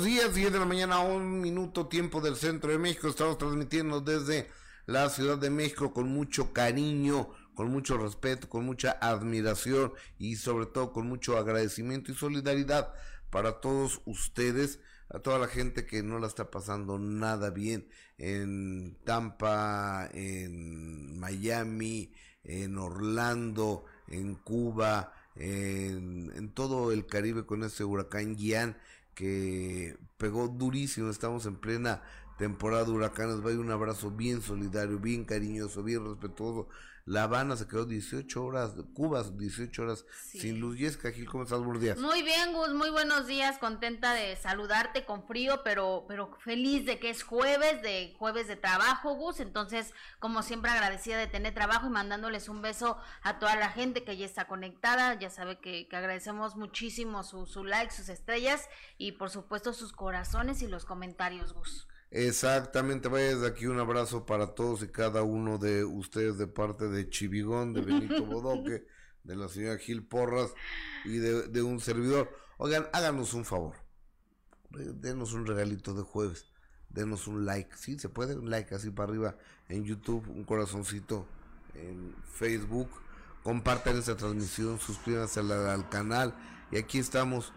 buenos días, 10 de la mañana, un minuto tiempo del centro de México. Estamos transmitiendo desde la Ciudad de México con mucho cariño, con mucho respeto, con mucha admiración y sobre todo con mucho agradecimiento y solidaridad para todos ustedes, a toda la gente que no la está pasando nada bien en Tampa, en Miami, en Orlando, en Cuba, en, todo el Caribe con este huracán Guián que pegó durísimo, estamos en plena temporada de huracanes, vaya un abrazo bien solidario, bien cariñoso, bien respetuoso la Habana se quedó 18 horas, Cuba 18 horas sin luz. Yesca Gil, ¿cómo estás? Buenos días. Muy bien, Gus, muy buenos días. Contenta de saludarte con frío, pero, pero feliz de que es jueves, de jueves de trabajo, Gus. Entonces, como siempre, agradecida de tener trabajo y mandándoles un beso a toda la gente que ya está conectada. Ya sabe que, que agradecemos muchísimo su, su like, sus estrellas y, por supuesto, sus corazones y los comentarios, Gus. Exactamente, vaya desde aquí un abrazo para todos y cada uno de ustedes de parte de Chivigón, de Benito Bodoque, de la señora Gil Porras y de, un servidor. Oigan, háganos un favor, denos un regalito de jueves, denos un like, sí, se puede, un like así para arriba en YouTube, un corazoncito en Facebook, compartan esta transmisión, suscríbanse al, al canal. Y aquí estamos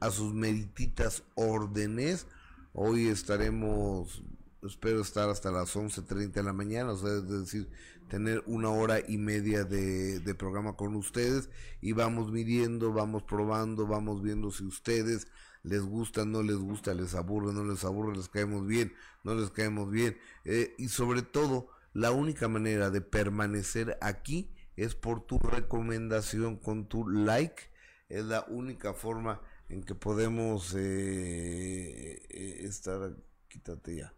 a sus medititas órdenes Hoy estaremos, espero estar hasta las 11.30 de la mañana, o sea, es decir, tener una hora y media de, programa con ustedes y vamos midiendo, vamos probando, vamos viendo si ustedes les gusta, no les gusta, les aburre, no les aburre, les caemos bien, no les caemos bien. Eh, y sobre todo, la única manera de permanecer aquí es por tu recomendación con tu like. Es la única forma en que podemos eh, eh, estar, quítate ya,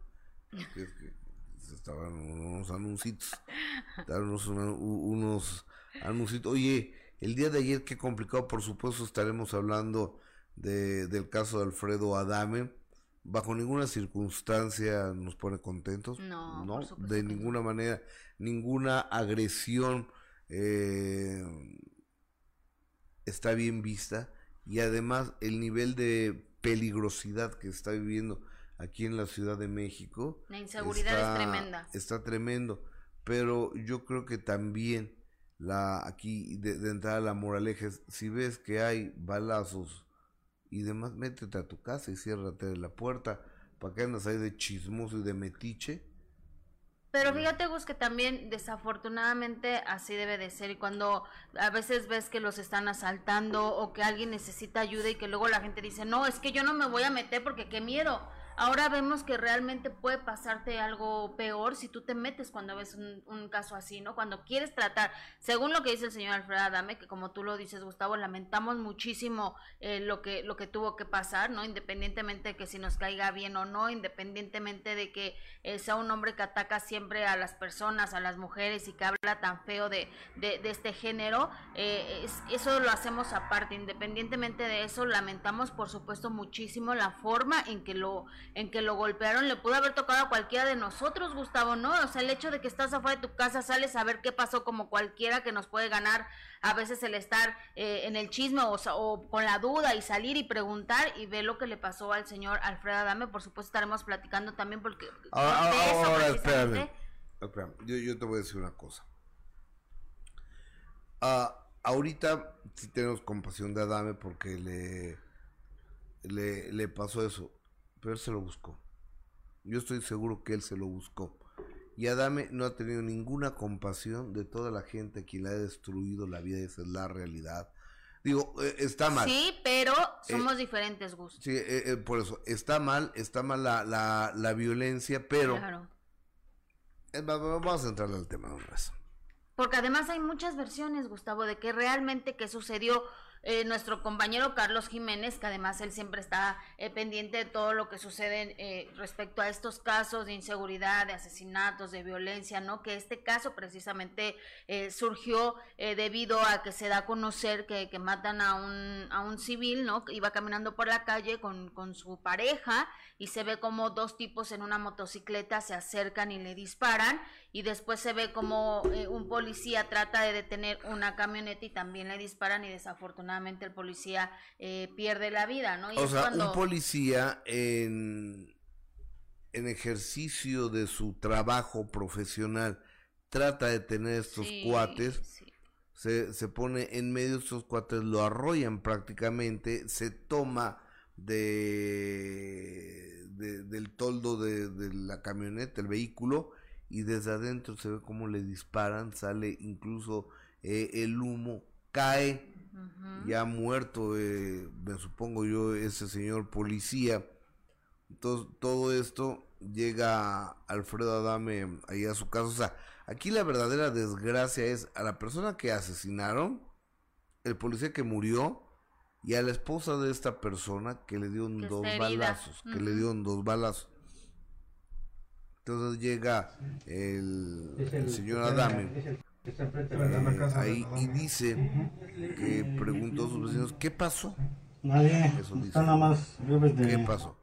que, estaban unos anuncios, unos, unos anuncios. Oye, el día de ayer, qué complicado, por supuesto, estaremos hablando de, del caso de Alfredo Adame. Bajo ninguna circunstancia nos pone contentos, no, ¿no? de ninguna manera, ninguna agresión eh, está bien vista y además el nivel de peligrosidad que está viviendo aquí en la Ciudad de México. La inseguridad es tremenda. Está tremendo, pero yo creo que también la aquí de, entrada la moraleja es, si ves que hay balazos y demás, métete a tu casa y ciérrate la puerta para que andas ahí de chismoso y de metiche pero fíjate, Gus, que también desafortunadamente así debe de ser. Y cuando a veces ves que los están asaltando o que alguien necesita ayuda y que luego la gente dice, no, es que yo no me voy a meter porque qué miedo. Ahora vemos que realmente puede pasarte algo peor si tú te metes cuando ves un, caso así, ¿no? Cuando quieres tratar, según lo que dice el señor Alfredo Adame, que como tú lo dices, Gustavo, lamentamos muchísimo eh, lo, que, lo que tuvo que pasar, ¿no? Independientemente de que si nos caiga bien o no, independientemente de que eh, sea un hombre que ataca siempre a las personas, a las mujeres y que habla tan feo de, de, este género, eh, eso lo hacemos aparte. Independientemente de eso, lamentamos, por supuesto, muchísimo la forma en que lo en que lo golpearon le pudo haber tocado a cualquiera de nosotros, Gustavo, ¿no? O sea, el hecho de que estás afuera de tu casa, sales a ver qué pasó como cualquiera que nos puede ganar a veces el estar eh, en el chisme o, o, con la duda y salir y preguntar y ver lo que le pasó al señor Alfredo Adame, por supuesto estaremos platicando también porque... Ah, ah, ahora, espérame, Yo, yo, te voy a decir una cosa. Uh, ahorita sí tenemos compasión de Adame porque le, le, le pasó eso pero él se lo buscó. Yo estoy seguro que él se lo buscó. Y Adame no ha tenido ninguna compasión de toda la gente que le ha destruido la vida, esa es la realidad. Digo, eh, está mal. Sí, pero somos eh, diferentes, gustos. Sí, eh, por eso, está mal, está mal la, la, la violencia, pero... Claro. vamos a entrar al tema de una vez. Porque además hay muchas versiones, Gustavo, de que realmente que sucedió eh, nuestro compañero Carlos Jiménez, que además él siempre está eh, pendiente de todo lo que sucede eh, respecto a estos casos de inseguridad, de asesinatos, de violencia, ¿no? Que este caso precisamente surgió debido a que se da a conocer que, que, matan a un, a un civil, ¿no? Iba caminando por la calle con, con su pareja y se ve como dos tipos en una motocicleta se acercan y le disparan y después se ve como un policía trata de detener una camioneta y también le disparan y desafortunadamente el policía eh, pierde la vida, ¿no? o sea, un policía en, en ejercicio de su trabajo profesional trata de tener estos cuates, se, se pone en medio de estos cuates, lo arrollan prácticamente, se toma de, del toldo de, de la camioneta, el vehículo, y desde adentro se ve cómo le disparan, sale incluso eh, el humo, cae, ya muerto, eh, me supongo yo, ese señor policía. Entonces, todo esto llega Alfredo Adame ahí a su casa. O sea, aquí la verdadera desgracia es a la persona que asesinaron, el policía que murió y a la esposa de esta persona que le dio dos balazos, que le dio dos balazos. Entonces llega el, señor Adame ahí y dice que preguntó a sus vecinos, ¿qué pasó? Nadie, nada más ¿Qué pasó?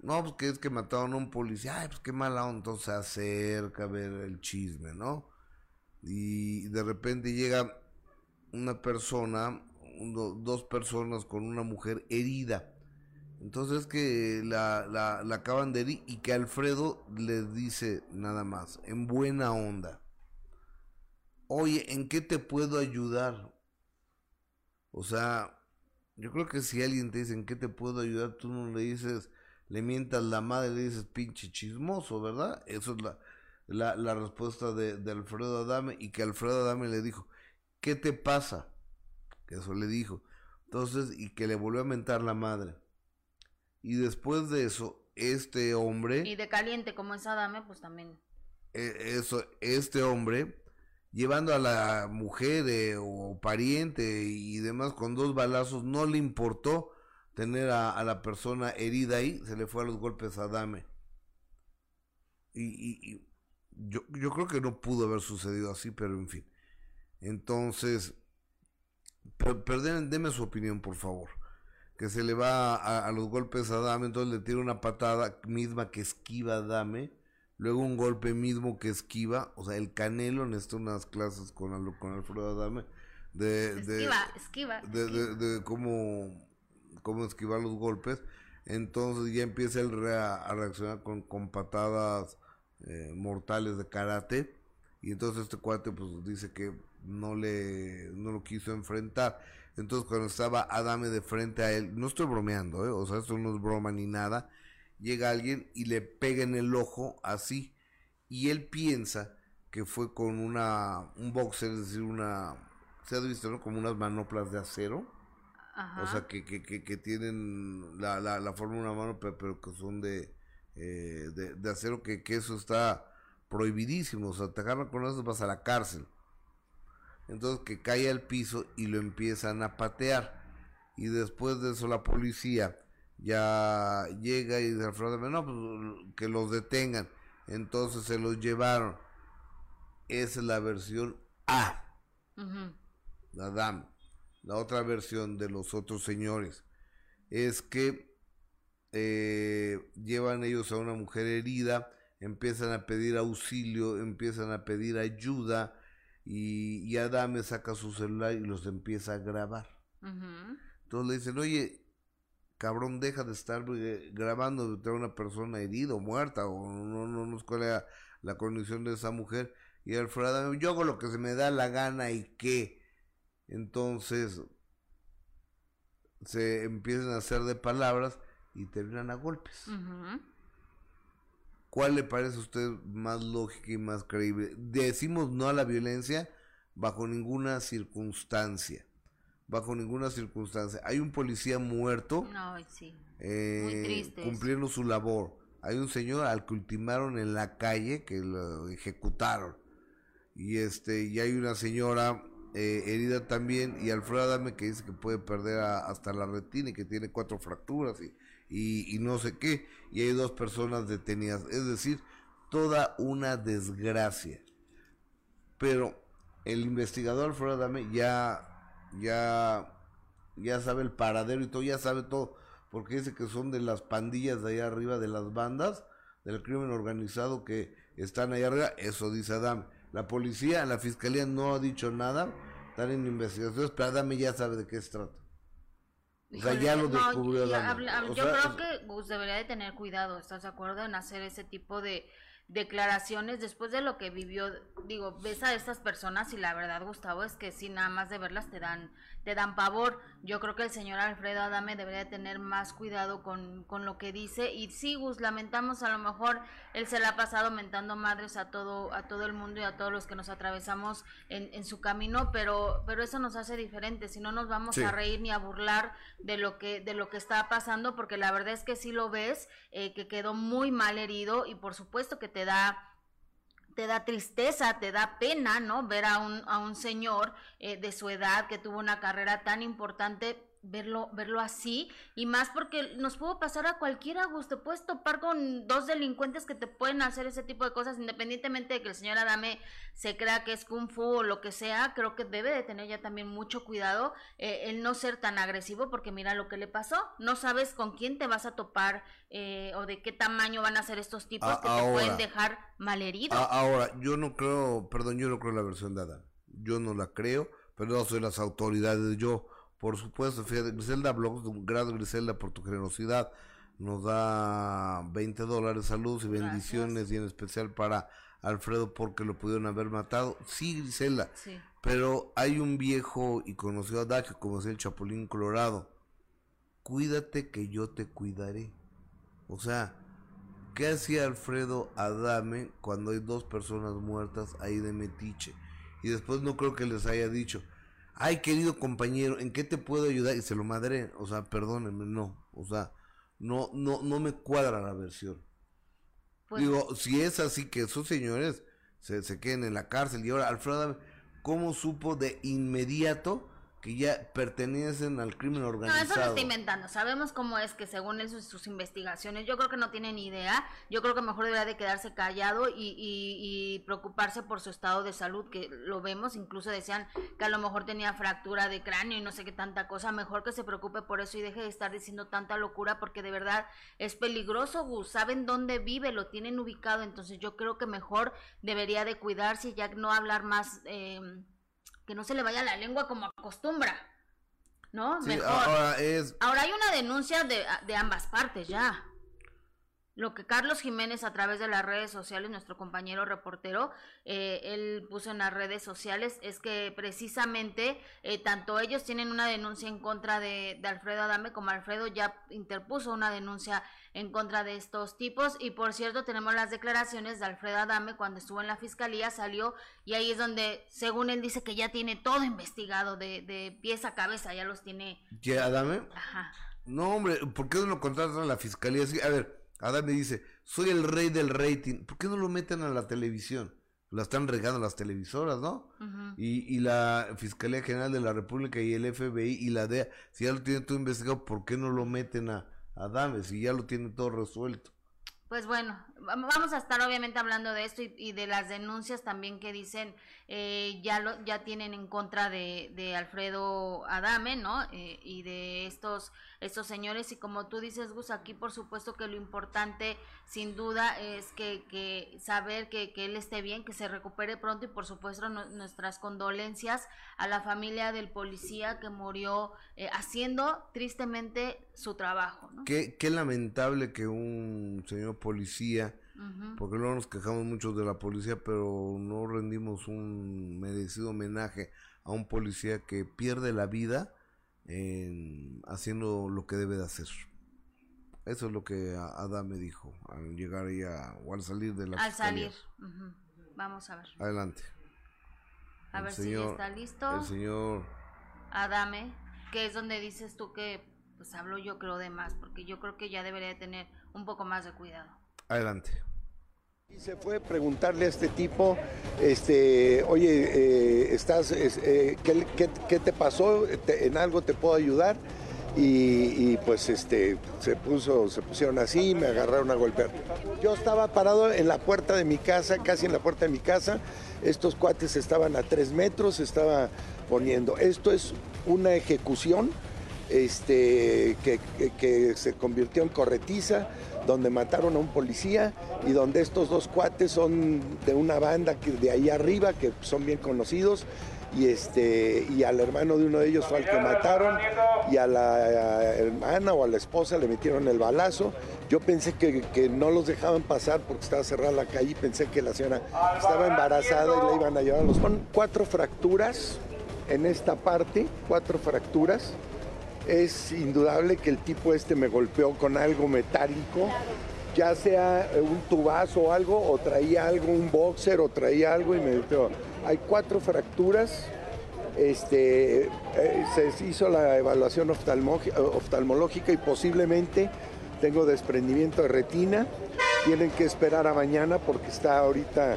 No, pues que es que mataron a un policía, ay, pues qué mala onda, entonces se acerca a ver el chisme, ¿no? Y de repente llega una persona, dos personas con una mujer herida entonces que la, la, acaban de herir y que Alfredo le dice nada más, en buena onda. Oye, ¿en qué te puedo ayudar? O sea, yo creo que si alguien te dice en qué te puedo ayudar, tú no le dices, le mientas la madre, le dices pinche chismoso, ¿verdad? Eso es la, la, la respuesta de, de, Alfredo Adame y que Alfredo Adame le dijo, ¿qué te pasa? Que eso le dijo. Entonces, y que le volvió a mentar la madre. Y después de eso, este hombre... Y de caliente como es Adame, pues también. E, eso, este hombre, llevando a la mujer eh, o pariente y demás con dos balazos, no le importó tener a, la persona herida ahí, se le fue a los golpes a Adame. Y, yo, yo creo que no pudo haber sucedido así, pero en fin. Entonces, pero, deme su opinión, por favor que se le va a, los golpes a Dame, entonces le tira una patada misma que esquiva a Dame, luego un golpe mismo que esquiva, o sea, el Canelo necesita unas clases con, con Alfredo Adame de, esquiva, esquiva, de, de, cómo, cómo esquivar los golpes, entonces ya empieza él a, reaccionar con, con patadas eh, mortales de karate, y entonces este cuate pues dice que no le no lo quiso enfrentar entonces cuando estaba Adame de frente a él, no estoy bromeando, ¿eh? o sea, esto no es broma ni nada, llega alguien y le pega en el ojo así, y él piensa que fue con una, un boxer, es decir, una, se ha visto, ¿no? Como unas manoplas de acero. O sea, que, que, que, tienen la, la, la, forma de una mano, pero, que son de, eh, de, de, acero, que, que eso está prohibidísimo. O sea, te agarran con eso, vas a la cárcel. Entonces que cae al piso y lo empiezan a patear. Y después de eso la policía ya llega y dice no, pues que los detengan. Entonces se los llevaron. Esa es la versión A. La dama. La otra versión de los otros señores es que eh, llevan ellos a una mujer herida, empiezan a pedir auxilio, empiezan a pedir ayuda, y, y Adame saca su celular y los empieza a grabar. Entonces le dicen, oye, cabrón, deja de estar eh, grabando de una persona herida o muerta, o no, no, no cuál era la condición de esa mujer. Y Alfredo Adame, yo hago lo que se me da la gana y qué. Entonces se empiezan a hacer de palabras y terminan a golpes. ¿Cuál le parece a usted más lógica y más creíble? Decimos no a la violencia bajo ninguna circunstancia. Bajo ninguna circunstancia. Hay un policía muerto eh, cumpliendo su labor. Hay un señor al que ultimaron en la calle que lo ejecutaron. Y este y hay una señora eh, herida también y Alfredo Adame que dice que puede perder hasta la retina y que tiene cuatro fracturas y y, no sé qué, y hay dos personas detenidas, es decir, toda una desgracia. Pero el investigador Alfredo Adame ya, ya, ya sabe el paradero y todo, ya sabe todo, porque dice que son de las pandillas de allá arriba, de las bandas, del crimen organizado que están allá arriba, eso dice Adame. La policía, la fiscalía no ha dicho nada, Están en investigaciones, pero Adame ya sabe de qué se trata. O sea, ya lo descubrió Yo creo que Gus debería de tener cuidado, ¿estás de acuerdo? En hacer ese tipo de declaraciones después de lo que vivió. Digo, ves a estas personas y la verdad, Gustavo, es que si nada más de verlas te dan te dan pavor. Yo creo que el señor Alfredo Adame debería tener más cuidado con, con lo que dice. Y sí, Gus, lamentamos, a lo mejor él se la ha pasado mentando madres a todo, a todo el mundo y a todos los que nos atravesamos en, en su camino, pero, pero eso nos hace diferentes. Si no nos vamos a reír ni a burlar de lo que, de lo que está pasando, porque la verdad es que sí lo ves, eh, que quedó muy mal herido y por supuesto que te da te da tristeza, te da pena, ¿no? Ver a un, a un señor eh, de su edad que tuvo una carrera tan importante verlo, verlo así, y más porque nos pudo pasar a cualquiera, gusto, puedes topar con dos delincuentes que te pueden hacer ese tipo de cosas, independientemente de que el señor Adame se crea que es kung fu o lo que sea, creo que debe de tener ya también mucho cuidado eh, el no ser tan agresivo, porque mira lo que le pasó, no sabes con quién te vas a topar eh, o de qué tamaño van a ser estos tipos que te pueden dejar malherido. ahora, yo no creo, perdón, yo no creo la versión de Adame, yo no la creo, pero no soy las autoridades, yo por supuesto, fíjate, Griselda Blogs, gracias Griselda por tu generosidad, nos da 20 dólares, saludos y bendiciones y en especial para Alfredo porque lo pudieron haber matado. Sí, Griselda, pero hay un viejo y conocido adagio como es el Chapulín Colorado. Cuídate que yo te cuidaré. O sea, ¿qué hacía Alfredo Adame cuando hay dos personas muertas ahí de metiche? Y después no creo que les haya dicho, ay querido compañero, ¿en qué te puedo ayudar? Y se lo madré, o sea, perdónenme, no, o sea, no, no, no me cuadra la versión. Pues Digo, si es así que esos señores se, se queden en la cárcel y ahora Alfredo, ¿cómo supo de inmediato que ya pertenecen al crimen organizado. No, eso lo está inventando. Sabemos cómo es que según sus, investigaciones, yo creo que no tiene ni idea. Yo creo que mejor debería de quedarse callado y, y, preocuparse por su estado de salud, que lo vemos. Incluso decían que a lo mejor tenía fractura de cráneo y no sé qué tanta cosa. Mejor que se preocupe por eso y deje de estar diciendo tanta locura porque de verdad es peligroso, Gus. Saben dónde vive, lo tienen ubicado. Entonces yo creo que mejor debería de cuidarse y ya no hablar más... Eh, que no se le vaya la lengua como acostumbra. ¿No? Mejor. Ahora, es... ahora hay una denuncia de, de ambas partes ya lo que Carlos Jiménez a través de las redes sociales, nuestro compañero reportero, eh, él puso en las redes sociales, es que precisamente eh, tanto ellos tienen una denuncia en contra de, de, Alfredo Adame como Alfredo ya interpuso una denuncia en contra de estos tipos y por cierto tenemos las declaraciones de Alfredo Adame cuando estuvo en la fiscalía, salió y ahí es donde según él dice que ya tiene todo investigado de, de pies a cabeza, ya los tiene. ¿Qué, Adame? Ajá. No, hombre, ¿por qué no lo contratan a la fiscalía? a ver, Adán me dice, soy el rey del rating. ¿Por qué no lo meten a la televisión? La están regando las televisoras, ¿no? y, y, la Fiscalía General de la República y el FBI y la DEA, si ya lo tienen todo investigado, ¿por qué no lo meten a Adame si ya lo tienen todo resuelto? Pues bueno, vamos a estar obviamente hablando de esto y, de las denuncias también que dicen eh, ya lo ya tienen en contra de, de Alfredo Adame, ¿no? Eh, y de estos estos señores y como tú dices Gus aquí por supuesto que lo importante sin duda es que, que saber que, que, él esté bien que se recupere pronto y por supuesto nuestras condolencias a la familia del policía que murió eh, haciendo tristemente su trabajo ¿no? qué, qué lamentable que un señor policía porque luego nos quejamos mucho de la policía pero no rendimos un merecido homenaje a un policía que pierde la vida haciendo lo que debe de hacer. Eso es lo que Adán me dijo al llegar ya o al salir de la Al salir. Vamos a ver. Adelante. A ver si está listo. El señor Adame, que es donde dices tú que pues hablo yo creo de más, porque yo creo que ya debería de tener un poco más de cuidado. Adelante. Y se fue a preguntarle a este tipo, este, oye, eh, estás, eh, ¿qué, te pasó? ¿En algo te puedo ayudar? Y, pues este, se, puso, se pusieron así, me agarraron a golpear. Yo estaba parado en la puerta de mi casa, casi en la puerta de mi casa. Estos cuates estaban a tres metros, estaba poniendo. Esto es una ejecución este, que, que se convirtió en corretiza donde mataron a un policía y donde estos dos cuates son de una banda que de ahí arriba, que son bien conocidos, y este y al hermano de uno de ellos fue al que mataron y a la hermana o a la esposa le metieron el balazo. Yo pensé que, que no los dejaban pasar porque estaba cerrada la calle y pensé que la señora estaba embarazada y la iban a llevar a los... Son cuatro fracturas en esta parte, cuatro fracturas. Es indudable que el tipo este me golpeó con algo metálico, ya sea un tubazo o algo, o traía algo, un boxer, o traía algo y me golpeó. Hay cuatro fracturas, este, eh, se hizo la evaluación oftalmológica y posiblemente tengo desprendimiento de retina. Tienen que esperar a mañana porque está ahorita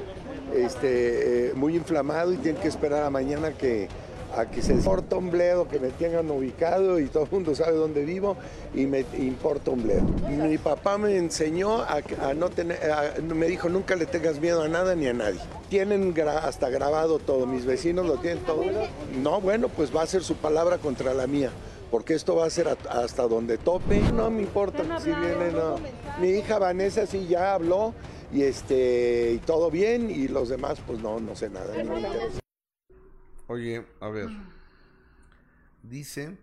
este, eh, muy inflamado y tienen que esperar a mañana que, a que se importa un bledo, que me tengan ubicado y todo el mundo sabe dónde vivo y me importa un bledo. Mi papá me enseñó a, no tener, me dijo nunca le tengas miedo a nada ni a nadie. Tienen hasta grabado todo, mis vecinos lo tienen todo. No, bueno, pues va a ser su palabra contra la mía porque esto va a ser hasta donde tope. No me importa si viene, no. Mi hija Vanessa sí ya habló y este y todo bien y los demás pues no, no sé nada. Oye, a ver. Dice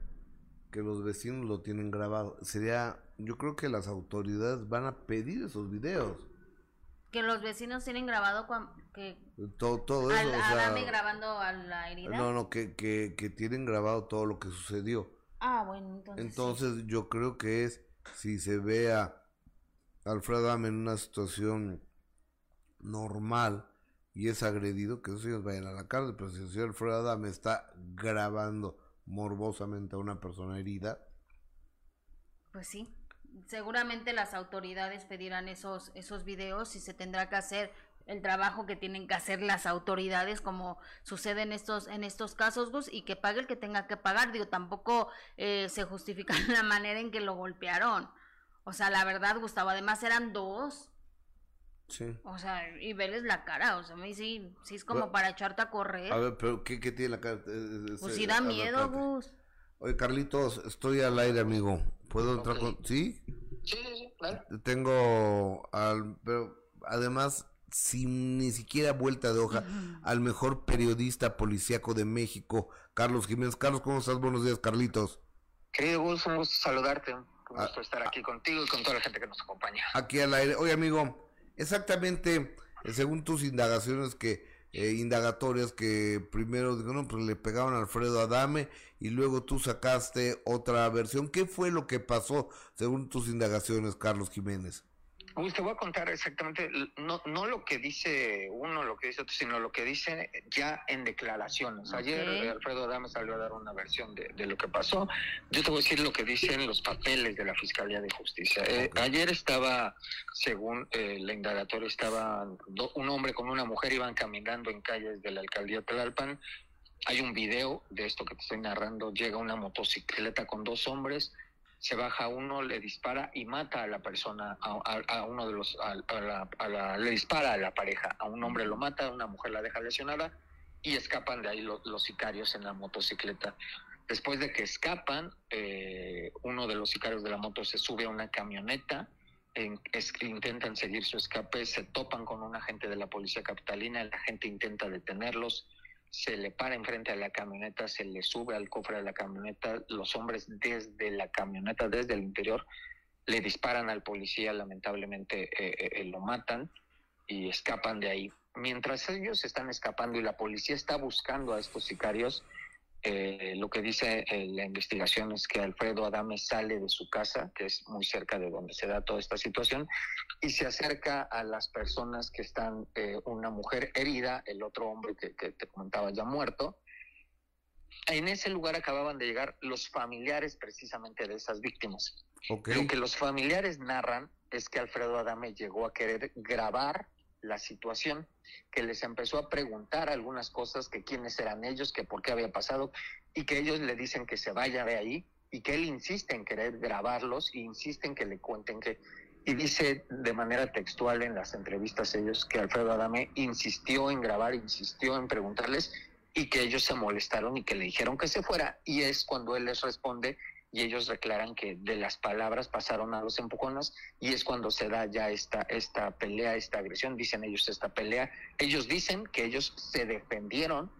que los vecinos lo tienen grabado. Sería, yo creo que las autoridades van a pedir esos videos. Que los vecinos tienen grabado que todo, todo eso. Al, grabando a la herida. No, no, que, que, que tienen grabado todo lo que sucedió. Ah, bueno, entonces. Entonces yo creo que es, si se ve a Alfredo Adame en una situación normal y es agredido, que esos ellos vayan a la cárcel, pero si el señor Alfredo Adame está grabando morbosamente a una persona herida. Pues sí, seguramente las autoridades pedirán esos, esos videos y se tendrá que hacer el trabajo que tienen que hacer las autoridades como sucede en estos en estos casos Gus y que pague el que tenga que pagar. Digo tampoco eh, se justifica la manera en que lo golpearon. O sea la verdad Gustavo además eran dos sí. O sea y verles la cara o sea me sí sí es como para echarte a correr a ver pero qué, qué tiene la cara eh, eh, pues sí da miedo Gus. Oye Carlitos estoy al aire amigo. Puedo entrar con sí sí sí claro. Tengo al pero además sin ni siquiera vuelta de hoja al mejor periodista policíaco de México, Carlos Jiménez. Carlos, ¿cómo estás? Buenos días, Carlitos. Querido Gus, un gusto saludarte, un gusto ah, estar aquí contigo y con toda la gente que nos acompaña. Aquí al aire. Oye, amigo, exactamente, eh, según tus indagaciones que eh, indagatorias que primero digo, no, pues le pegaban a Alfredo Adame y luego tú sacaste otra versión. ¿Qué fue lo que pasó según tus indagaciones, Carlos Jiménez? Te voy a contar exactamente, no, no lo que dice uno, lo que dice otro, sino lo que dice ya en declaraciones. Ayer Alfredo Adame salió a dar una versión de, lo que pasó. Yo te voy a decir lo que dicen los papeles de la Fiscalía de Justicia. Eh, ayer estaba, según eh, la indagatoria, estaba un hombre con una mujer, iban caminando en calles de la alcaldía Tlalpan. Hay un video de esto que te estoy narrando. Llega una motocicleta con dos hombres se baja uno, le dispara y mata a la persona, a, uno de los, a, le dispara a la pareja, a un hombre lo mata, a una mujer la deja lesionada y escapan de ahí los sicarios en la motocicleta. Después de que escapan, eh, uno de los sicarios de la moto se sube a una camioneta, en, intentan seguir su escape, se topan con un agente de la policía capitalina, el agente intenta detenerlos, se le para enfrente a la camioneta, se le sube al cofre de la camioneta, los hombres desde la camioneta, desde el interior, le disparan al policía, lamentablemente eh, eh, eh, lo matan y escapan de ahí. Mientras ellos están escapando y la policía está buscando a estos sicarios, eh, lo que dice eh, la investigación es que Alfredo Adame sale de su casa, que es muy cerca de donde se da toda esta situación, y se acerca a las personas que están, eh, una mujer herida, el otro hombre que, te comentaba ya muerto. En ese lugar acababan de llegar los familiares precisamente de esas víctimas. Lo que los familiares narran es que Alfredo Adame llegó a querer grabar la situación, que les empezó a preguntar algunas cosas, que quiénes eran ellos, que por qué había pasado, y que ellos le dicen que se vaya de ahí, y que él insiste en querer grabarlos, e insiste en que le cuenten que... Y dice de manera textual en las entrevistas ellos que Alfredo Adame insistió en grabar, insistió en preguntarles, y que ellos se molestaron y que le dijeron que se fuera, y es cuando él les responde y ellos declaran que de las palabras pasaron a los empujones y es cuando se da ya esta, esta pelea, esta agresión, dicen ellos esta pelea, ellos dicen que ellos se defendieron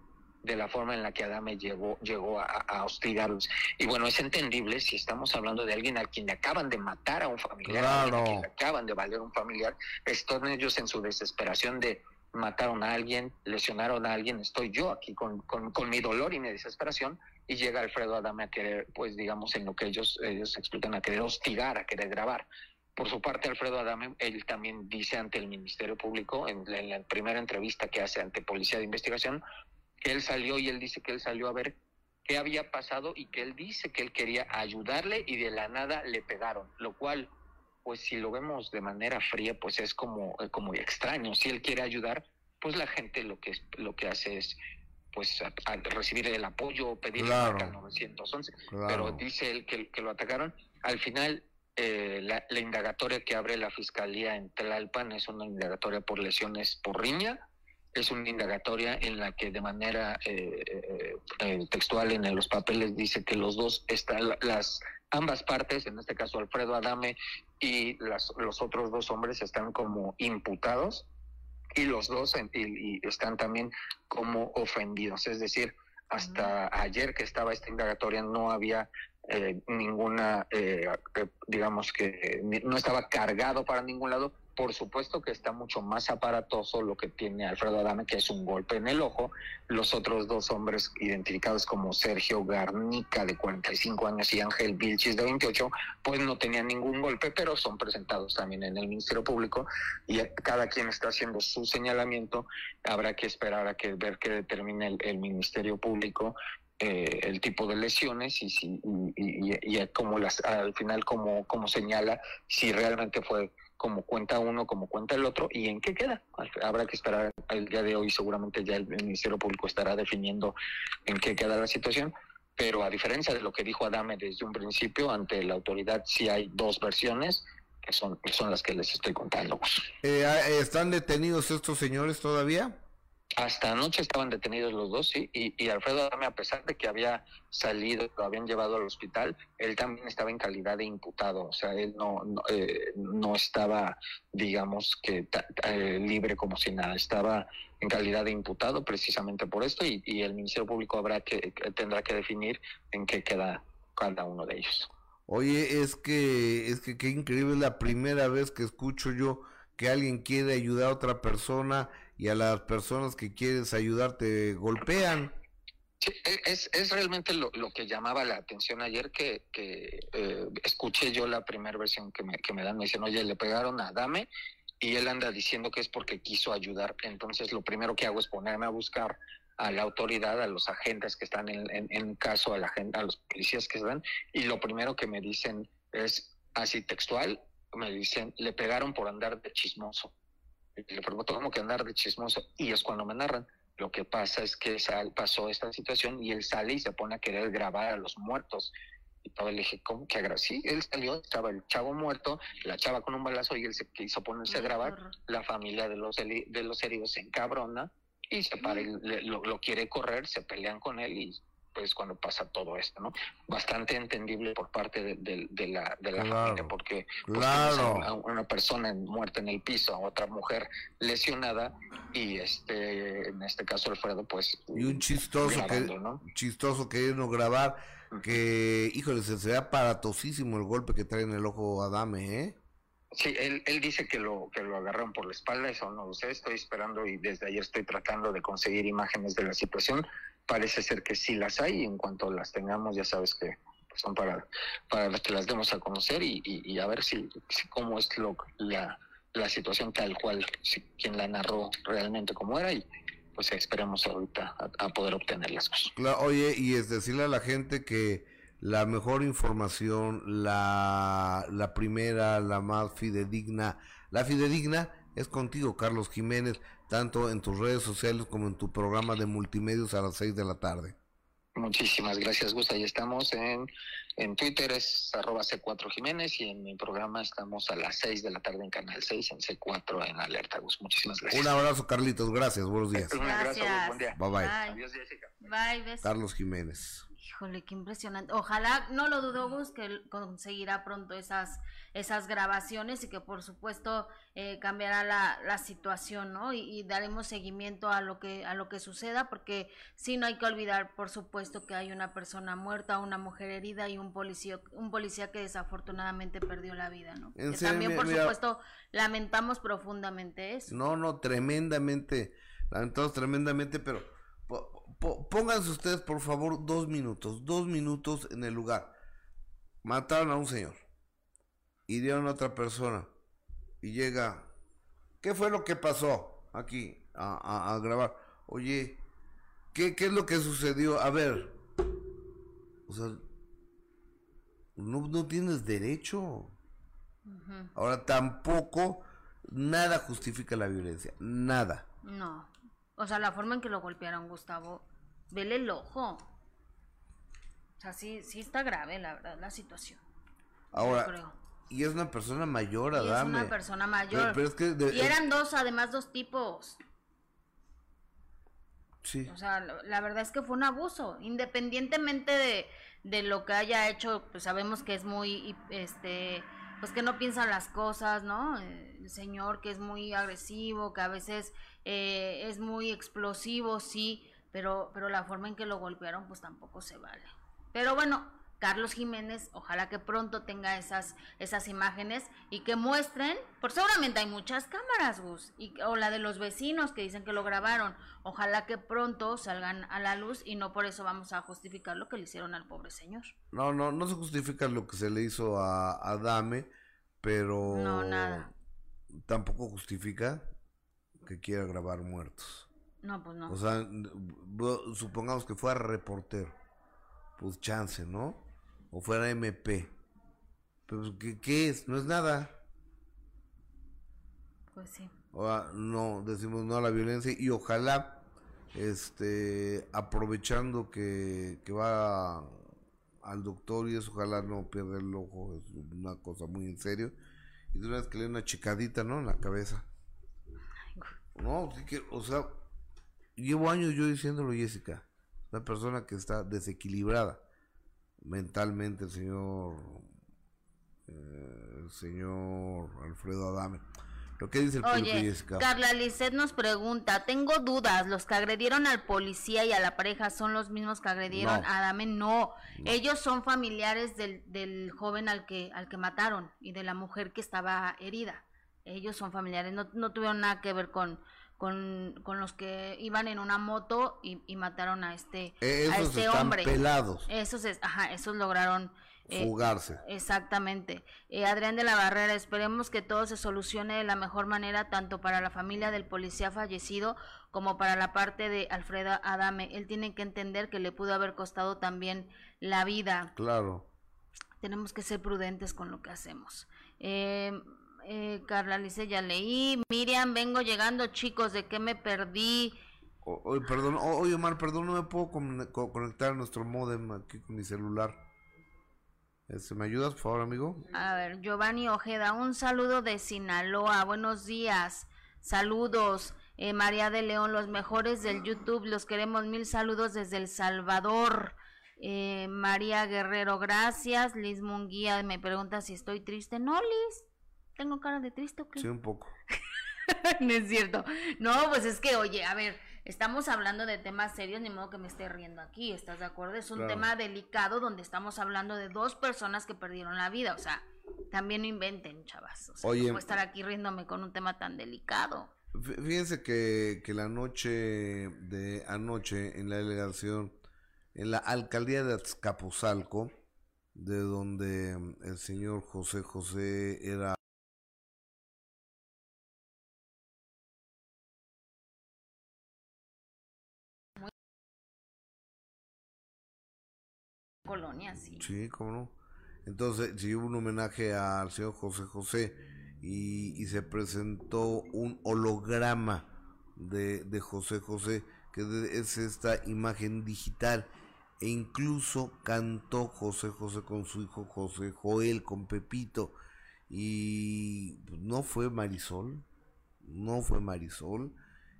de la forma en la que Adame llegó, llegó a, hostigarlos. Y bueno, es entendible si estamos hablando de alguien a quien le acaban de matar a un familiar, a quien le acaban de valer un familiar, están ellos en su desesperación de mataron a alguien, lesionaron a alguien, estoy yo aquí con, con, con, mi dolor y mi desesperación y llega Alfredo Adame a querer, pues digamos, en lo que ellos, ellos explican, a querer hostigar, a querer grabar. Por su parte, Alfredo Adame, él también dice ante el Ministerio Público, en, la primera entrevista que hace ante Policía de Investigación, que él salió y él dice que él salió a ver qué había pasado y que él dice que él quería ayudarle y de la nada le pegaron, lo cual pues si lo vemos de manera fría, pues es como, eh, como extraño. Si él quiere ayudar, pues la gente lo que, lo que hace es pues recibir el apoyo, pedir claro. al 911. Pero dice él que, que, lo atacaron. Al final, eh, la, indagatoria que abre la fiscalía en Tlalpan es una indagatoria por lesiones por riña. Es una indagatoria en la que de manera eh, textual en los papeles dice que los dos están las ambas partes, en este caso Alfredo Adame y las, los otros dos hombres están como imputados y los dos y, están también como ofendidos. Es decir, hasta ayer que estaba esta indagatoria no había eh, ninguna, eh, digamos que no estaba cargado para ningún lado por supuesto que está mucho más aparatoso lo que tiene Alfredo Adame, que es un golpe en el ojo. Los otros dos hombres identificados como Sergio Garnica, de 45 años, y Ángel Vilchis, de 28, pues no tenían ningún golpe, pero son presentados también en el Ministerio Público y cada quien está haciendo su señalamiento. Habrá que esperar a que ver qué determine el, Ministerio Público eh, el tipo de lesiones y, si, y, y, como las, al final como, como señala si realmente fue como cuenta uno, como cuenta el otro, y en qué queda. Habrá que esperar el día de hoy, seguramente ya el Ministerio Público estará definiendo en qué queda la situación, pero a diferencia de lo que dijo Adame desde un principio, ante la autoridad sí hay dos versiones, que son, son las que les estoy contando. Eh, ah, ¿Están detenidos estos señores todavía? Hasta anoche estaban detenidos los dos, sí, y, Alfredo Adame, a pesar de que había salido, lo habían llevado al hospital, él también estaba en calidad de imputado, o sea, él no, no, eh, estaba, digamos, que eh, libre como si nada, estaba en calidad de imputado precisamente por esto, y, y el Ministerio Público habrá que, tendrá que definir en qué queda cada uno de ellos. Oye, es que, es que qué increíble, es la primera vez que escucho yo que alguien quiere ayudar a otra persona y a las personas que quieres ayudar te golpean. E, es, es realmente lo, lo, que llamaba la atención ayer que, que eh, escuché yo la primera versión que me, que me dan, me dicen, oye, le pegaron a Dame y él anda diciendo que es porque quiso ayudar. Entonces lo primero que hago es ponerme a buscar a la autoridad, a los agentes que están en, en, caso, a, la gente, a los policías que están, y lo primero que me dicen es así textual, me dicen, le pegaron por andar de chismoso le pregunto cómo que andar de chismoso y es cuando me narran. Lo que pasa es que sal, pasó esta situación y él sale y se pone a querer grabar a los muertos. Y todo le dije, ¿cómo que agra Sí, él salió, estaba el chavo muerto, la chava con un balazo y él se quiso ponerse a grabar. La familia de los, de los heridos se encabrona y se para y lo, lo, quiere correr, se pelean con él y pues cuando pasa todo esto, ¿no? Bastante entendible por parte de, de, la, de la familia, porque pues, claro. a una persona muerta en el piso, a otra mujer lesionada, y este, en este caso Alfredo, pues... Y un chistoso que, chistoso no grabar, que, híjole, se ve aparatosísimo el golpe que trae en el ojo Adame, ¿eh? Sí, él, él dice que lo que lo agarraron por la espalda, eso no lo sé, estoy esperando y desde ayer estoy tratando de conseguir imágenes de la situación parece ser que sí las hay y en cuanto las tengamos ya sabes que son para, para que las demos a conocer y, y, a ver si, cómo es lo, la, la situación tal cual, si, quien la narró realmente como era y pues esperemos ahorita a, poder obtenerlas. oye, y es decirle a la gente que la mejor información, la, la primera, la más fidedigna, la fidedigna es contigo, Carlos Jiménez tanto en tus redes sociales como en tu programa de multimedios a las 6 de la tarde. Muchísimas gracias, Gusta. Ya estamos en, en Twitter, es arroba C4 Jiménez, y en mi programa estamos a las 6 de la tarde en Canal 6, en C4 en Alerta, Gus. Muchísimas gracias. Un abrazo, Carlitos. Gracias. Buenos días. Un abrazo. Buen día. Bye, bye. Bye. Adiós, Jessica. Bye, Carlos Jiménez. Híjole, qué impresionante. Ojalá, no lo dudo, Gus, que él conseguirá pronto esas, esas grabaciones y que por supuesto eh, cambiará la, la situación, ¿no? Y, daremos seguimiento a lo que, a lo que suceda, porque sí no hay que olvidar, por supuesto, que hay una persona muerta, una mujer herida y un policía, un policía que desafortunadamente perdió la vida, ¿no? Que también, por supuesto, lamentamos profundamente eso. No, no, tremendamente, lamentamos tremendamente, pero pónganse ustedes, por favor, dos minutos, dos minutos en el lugar. Mataron a un señor, hirieron a otra persona y llega, ¿qué fue lo que pasó aquí a, grabar? Oye, ¿qué, ¿qué, es lo que sucedió? A ver, o sea, no, no tienes derecho. Ahora tampoco, nada justifica la violencia, nada. No. O sea, la forma en que lo golpearon, Gustavo, vele el ojo. O sea, sí, sí está grave, la verdad, la situación. Ahora, y es una persona mayor, Adame. es una persona mayor. y eran dos, además, dos tipos. Sí. O sea, la verdad es que fue un abuso. Independientemente de, de lo que haya hecho, pues sabemos que es muy, este, pues que no piensa las cosas, ¿no? El señor que es muy agresivo, que a veces eh, es muy explosivo, sí, pero, pero la forma en que lo golpearon pues tampoco se vale. Pero bueno, Carlos Jiménez, ojalá que pronto tenga esas, esas imágenes y que muestren, por seguramente hay muchas cámaras, Gus, y, o la de los vecinos que dicen que lo grabaron, ojalá que pronto salgan a la luz y no por eso vamos a justificar lo que le hicieron al pobre señor. No, no, no se justifica lo que se le hizo a, a Dame, pero... No, nada. Tampoco justifica que quiera grabar muertos. No, pues no. O sea, supongamos que fuera reportero. Pues chance, ¿no? O fuera MP. Pues, ¿qué, ¿qué, es? No es nada. Pues sí. O no, decimos no a la violencia y ojalá, este, aprovechando que, que va al doctor y eso, ojalá no pierda el ojo, es una cosa muy en serio. Y de una vez que le una chicadita, ¿no? En la cabeza. No, que, o sea, llevo años yo diciéndolo, Jessica. Una persona que está desequilibrada mentalmente, el señor, eh, el señor Alfredo Adame. Lo que dice el Oye. Carla Lisset nos pregunta, tengo dudas, los que agredieron al policía y a la pareja son los mismos que agredieron a Adame, no. ellos son familiares del, del joven al que, al que mataron y de la mujer que estaba herida ellos son familiares, no, no tuvieron nada que ver con, con, con, los que iban en una moto y, mataron a este, e, a este hombre. Pelados. Esos, es, ajá, esos lograron eh, fugarse. Exactamente. Eh, Adrián de la Barrera, esperemos que todo se solucione de la mejor manera, tanto para la familia del policía fallecido como para la parte de Alfredo Adame. Él tiene que entender que le pudo haber costado también la vida. Claro. Tenemos que ser prudentes con lo que hacemos. Eh, eh, Carla Lice, ya leí. Miriam, vengo llegando, chicos, ¿de qué me perdí? Oye, perdón, oye, Omar, perdón, no me puedo conectar a nuestro modem aquí con mi celular. ¿Me ayudas, por favor, amigo? A ver, Giovanni Ojeda, un saludo de Sinaloa, buenos días, saludos. Eh, María de León, los mejores del YouTube, los queremos, mil saludos desde El Salvador. Eh, María Guerrero, gracias. Liz Munguía me pregunta si estoy triste. No, Liz, ¿Tengo cara de triste o qué? Sí, un poco. no es cierto. No, pues es que, oye, a ver, estamos hablando de temas serios, ni modo que me esté riendo aquí, ¿estás de acuerdo? Es un tema delicado donde estamos hablando de dos personas que perdieron la vida, o sea, también no inventen, chavas. O sea, oye, no puedo estar aquí riéndome con un tema tan delicado. Fíjense que, que la noche de anoche en la delegación, en la alcaldía de Azcapotzalco, de donde el señor José José era colonia, sí. Sí, cómo no. Entonces, sí hubo un homenaje al señor José José y, se presentó un holograma de, de José José, que es esta imagen digital. E incluso cantó José José con su hijo José Joel, con Pepito. Y no fue Marisol, no fue Marisol.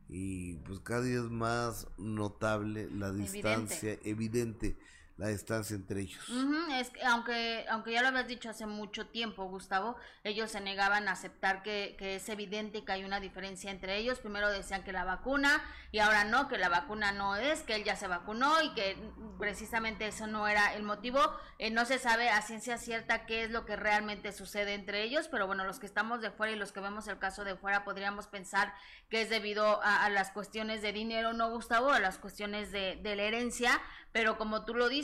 Y pues cada día es más notable la distancia evidente la distancia entre ellos. es que, aunque, aunque ya lo habías dicho hace mucho tiempo, Gustavo, ellos se negaban a aceptar que, que, es evidente que hay una diferencia entre ellos. Primero decían que la vacuna y ahora no, que la vacuna no es, que él ya se vacunó y que precisamente eso no era el motivo. Eh, no se sabe a ciencia cierta qué es lo que realmente sucede entre ellos, pero bueno, los que estamos de fuera y los que vemos el caso de fuera podríamos pensar que es debido a, las cuestiones de dinero, no Gustavo, a las cuestiones de, de la herencia, pero como tú lo dices,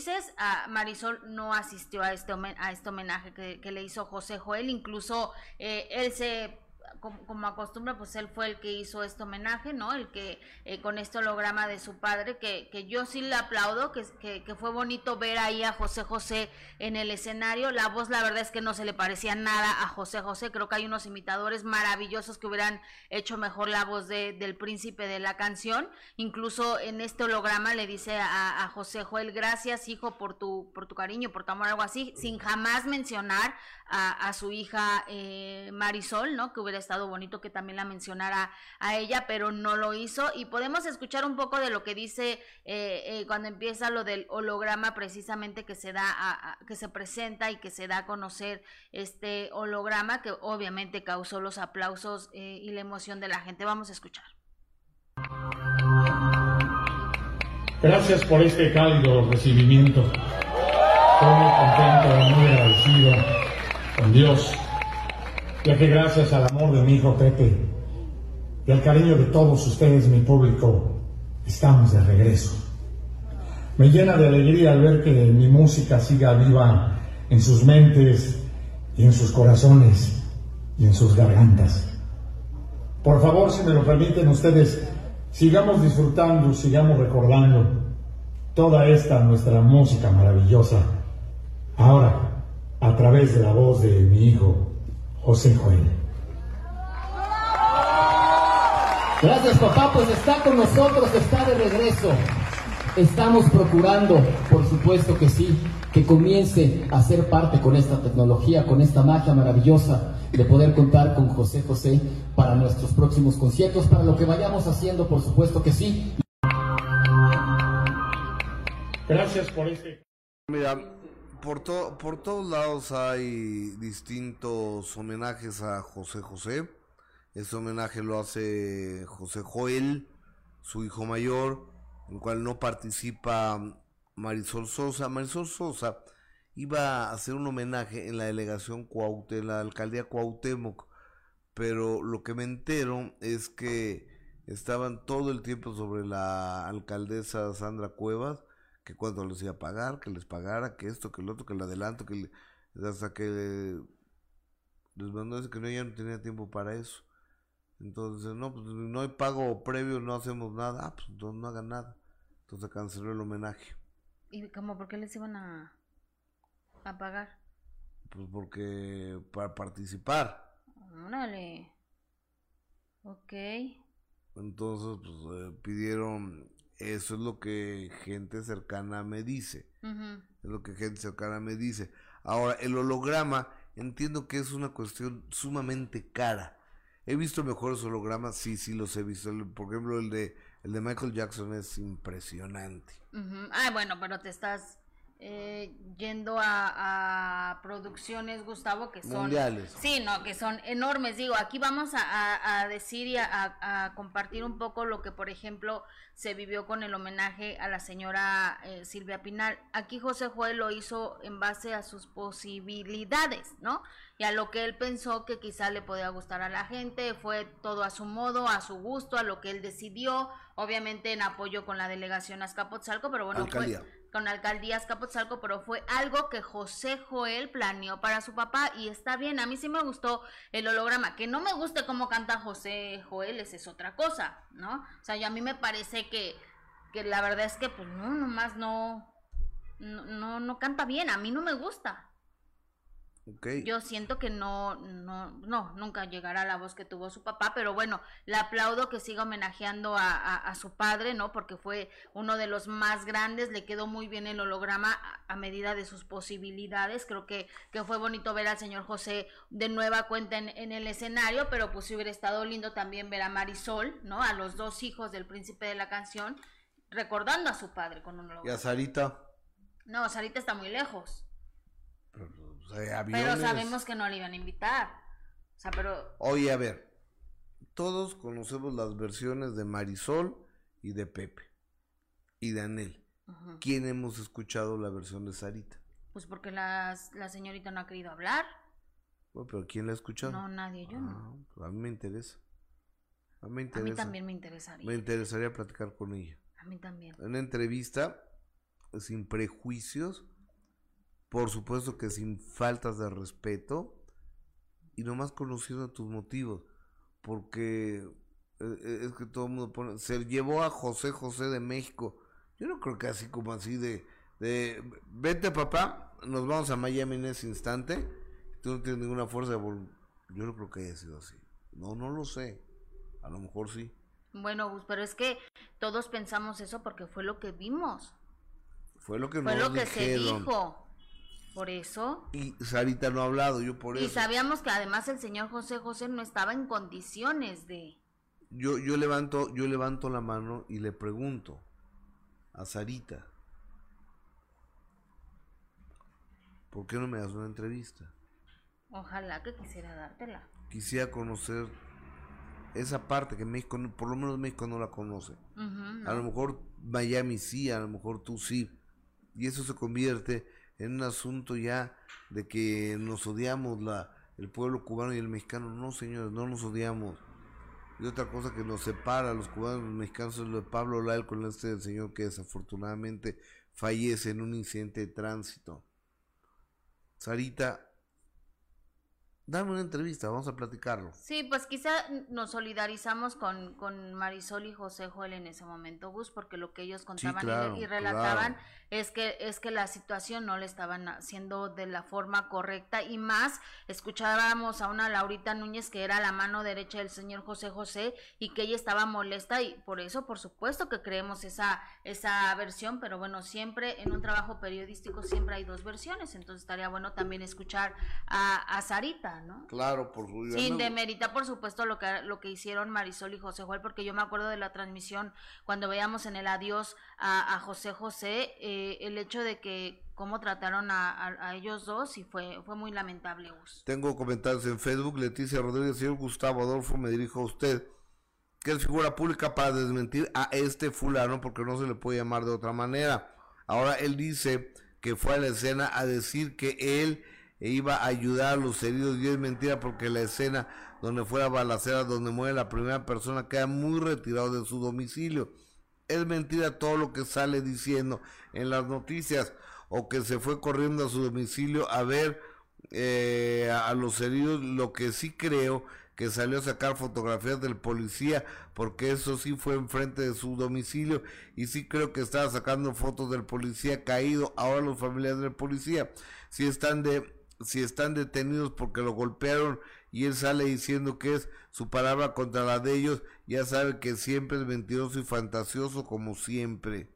Marisol no asistió a este, a este homenaje que, que le hizo José Joel, incluso eh, él se como, como, acostumbra, pues él fue el que hizo este homenaje, ¿no? El que eh, con este holograma de su padre, que, que yo sí le aplaudo, que, que, fue bonito ver ahí a José José en el escenario. La voz, la verdad es que no se le parecía nada a José José. Creo que hay unos imitadores maravillosos que hubieran hecho mejor la voz de, del príncipe de la canción. Incluso en este holograma le dice a, a José Joel, gracias hijo por tu, por tu cariño, por tu amor, algo así, sin jamás mencionar a, su hija eh, Marisol, ¿no? Que hubiera estado bonito que también la mencionara a ella, pero no lo hizo. Y podemos escuchar un poco de lo que dice eh, eh, cuando empieza lo del holograma precisamente que se da, a, que se presenta y que se da a conocer este holograma que obviamente causó los aplausos y la emoción de la gente. Vamos a escuchar. Gracias por este cálido recibimiento. Estoy muy contento, muy agradecido Dios, ya que gracias al amor de mi hijo Pepe y al cariño de todos ustedes, mi público, estamos de regreso. Me llena de alegría al ver que mi música siga viva en sus mentes y en sus corazones y en sus gargantas. Por favor, si me lo permiten ustedes, sigamos disfrutando, sigamos recordando toda esta nuestra música maravillosa. Ahora, a través de la voz de mi hijo, José Joel. Gracias papá, pues está con nosotros, está de regreso. Estamos procurando, por supuesto que sí, que comience a ser parte con esta tecnología, con esta magia maravillosa de poder contar con José José para nuestros próximos conciertos, para lo que vayamos haciendo, por supuesto que sí. Gracias por este. Por, por todos lados hay distintos homenajes a José José. Este homenaje lo hace José Joel, su hijo mayor, en el cual no participa Marisol Sosa. Marisol Sosa iba a hacer un homenaje en la delegación Cuauhtémoc, en la alcaldía Cuauhtémoc, pero lo que me entero es que estaban todo el tiempo sobre la alcaldesa Sandra Cuevas que cuánto les iba a pagar, que les pagara, que esto, que el otro, que el adelanto, que hasta que les mandó decir que no, ya no tenía tiempo para eso. Entonces, no, pues no hay pago previo, no hacemos nada, ah, pues no, hagan nada. Entonces canceló el homenaje. ¿Y cómo, por qué les iban a, a pagar? Pues porque para participar. Órale. Ok. Entonces, pues eh, pidieron eso es lo que gente cercana me dice. Es lo que gente cercana me dice. Ahora, el holograma, entiendo que es una cuestión sumamente cara. He visto mejores hologramas, sí, sí los he visto. Por ejemplo, el de el de Michael Jackson es impresionante. Ah, bueno, pero te estás eh, yendo a, producciones, Gustavo, que son... Mundiales. Sí, no, que son enormes. Digo, aquí vamos a, decir y a, compartir un poco lo que, por ejemplo, se vivió con el homenaje a la señora eh, Silvia Pinal. Aquí José Joel lo hizo en base a sus posibilidades, ¿no? Y a lo que él pensó que quizá le podía gustar a la gente, fue todo a su modo, a su gusto, a lo que él decidió, obviamente en apoyo con la delegación Azcapotzalco, pero bueno, fue con la alcaldía Azcapotzalco, pero fue algo que José Joel planeó para su papá y está bien, a mí sí me gustó el holograma, que no me guste cómo canta José Joel, esa es otra cosa, ¿no? O sea, yo a mí me parece que, que la verdad es que pues no, nomás no, no, no, no canta bien, a mí no me gusta. Yo siento que no, no, no, nunca llegará la voz que tuvo su papá, pero bueno, le aplaudo que siga homenajeando a, a, su padre, ¿no? Porque fue uno de los más grandes, le quedó muy bien el holograma a, medida de sus posibilidades. Creo que, que fue bonito ver al señor José de nueva cuenta en, en el escenario, pero pues hubiera estado lindo también ver a Marisol, ¿no? A los dos hijos del príncipe de la canción, recordando a su padre con un holograma. ¿Y a Sarita? No, Sarita está muy lejos. Pero, sabemos que no le iban a invitar. O sea, pero... Oye, a ver, todos conocemos las versiones de Marisol y de Pepe y de Anel. ¿Quién hemos escuchado la versión de Sarita? Pues porque la señorita no ha querido hablar. pero ¿quién la ha escuchado? No, nadie, yo no. Ah, pues a mí me interesa. A mí, también me interesaría. Me interesaría platicar con ella. A mí también. En una entrevista, sin prejuicios, por supuesto que sin faltas de respeto, y nomás conociendo tus motivos, porque eh, eh, es que todo el mundo pone, se llevó a José José de México. Yo no creo que así como así de, de vete papá, nos vamos a Miami en ese instante, tú no tienes ninguna fuerza de Yo no creo que haya sido así. No, no lo sé. A lo mejor sí. Bueno, pero es que todos pensamos eso porque fue lo que vimos. Fue lo que fue lo que se dijo. Por eso. Y Sarita no ha hablado, yo por eso. Y sabíamos que además el señor José José no estaba en condiciones de. Yo, yo levanto, yo levanto la mano y le pregunto a Sarita. ¿Por qué no me das una entrevista? Ojalá que quisiera dártela. Quisiera conocer esa parte que México, por lo menos México no la conoce. A lo mejor Miami sí, a lo mejor tú sí. Y eso se convierte en un asunto ya de que nos odiamos la, el pueblo cubano y el mexicano. No, señores, no nos odiamos. Y otra cosa que nos separa a los cubanos y los mexicanos es lo de Pablo Lael con este señor que desafortunadamente fallece en un incidente de tránsito. Sarita, Dame una entrevista, vamos a platicarlo. Sí, pues quizá nos solidarizamos con, con Marisol y José Joel en ese momento, Gus, porque lo que ellos contaban y, relataban es que es que la situación no le estaban haciendo de la forma correcta y más escuchábamos a una Laurita Núñez que era la mano derecha del señor José José y que ella estaba molesta y por eso por supuesto que creemos esa esa versión, pero bueno, siempre en un trabajo periodístico siempre hay dos versiones, entonces estaría bueno también escuchar a, a Sarita Claro, por su Sin demerita, por supuesto, lo que, lo que hicieron Marisol y José Joel, porque yo me acuerdo de la transmisión cuando veíamos en el adiós a, José José, eh, el hecho de que cómo trataron a, ellos dos y fue, fue muy lamentable. Tengo comentarios en Facebook, Leticia Rodríguez, señor Gustavo Adolfo, me dirijo a usted que es figura pública para desmentir a este fulano porque no se le puede llamar de otra manera. Ahora él dice que fue a la escena a decir que él e iba a ayudar a los heridos y es mentira porque la escena donde fue la balacera, donde muere la primera persona, queda muy retirado de su domicilio. Es mentira todo lo que sale diciendo en las noticias o que se fue corriendo a su domicilio a ver eh, a los heridos. Lo que sí creo que salió a sacar fotografías del policía, porque eso sí fue enfrente de su domicilio, y sí creo que estaba sacando fotos del policía caído, ahora los familiares del policía, si están de si están detenidos porque lo golpearon y él sale diciendo que es su palabra contra la de ellos, ya sabe que siempre es mentiroso y fantasioso como siempre.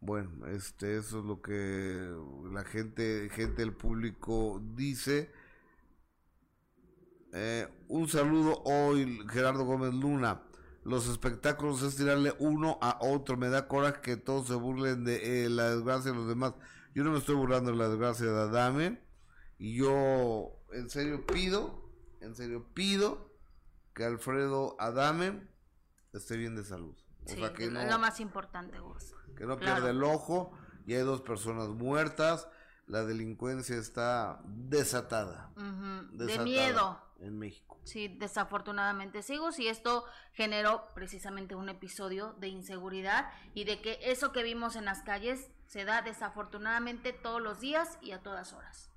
Bueno, este, eso es lo que la gente, gente del público dice. Eh, un saludo hoy, Gerardo Gómez Luna. Los espectáculos es tirarle uno a otro. Me da coraje que todos se burlen de eh, la desgracia de los demás. Yo no me estoy burlando de la desgracia de Adame. Y yo, en serio, pido, en serio, pido que Alfredo Adame esté bien de salud. O sea, que no, lo más importante, vos. Que no pierda el ojo. Y hay dos personas muertas. La delincuencia está desatada. de miedo. En México. Sí, desafortunadamente sigo. Y esto generó precisamente un episodio de inseguridad y de que eso que vimos en las calles se da desafortunadamente todos los días y a todas horas.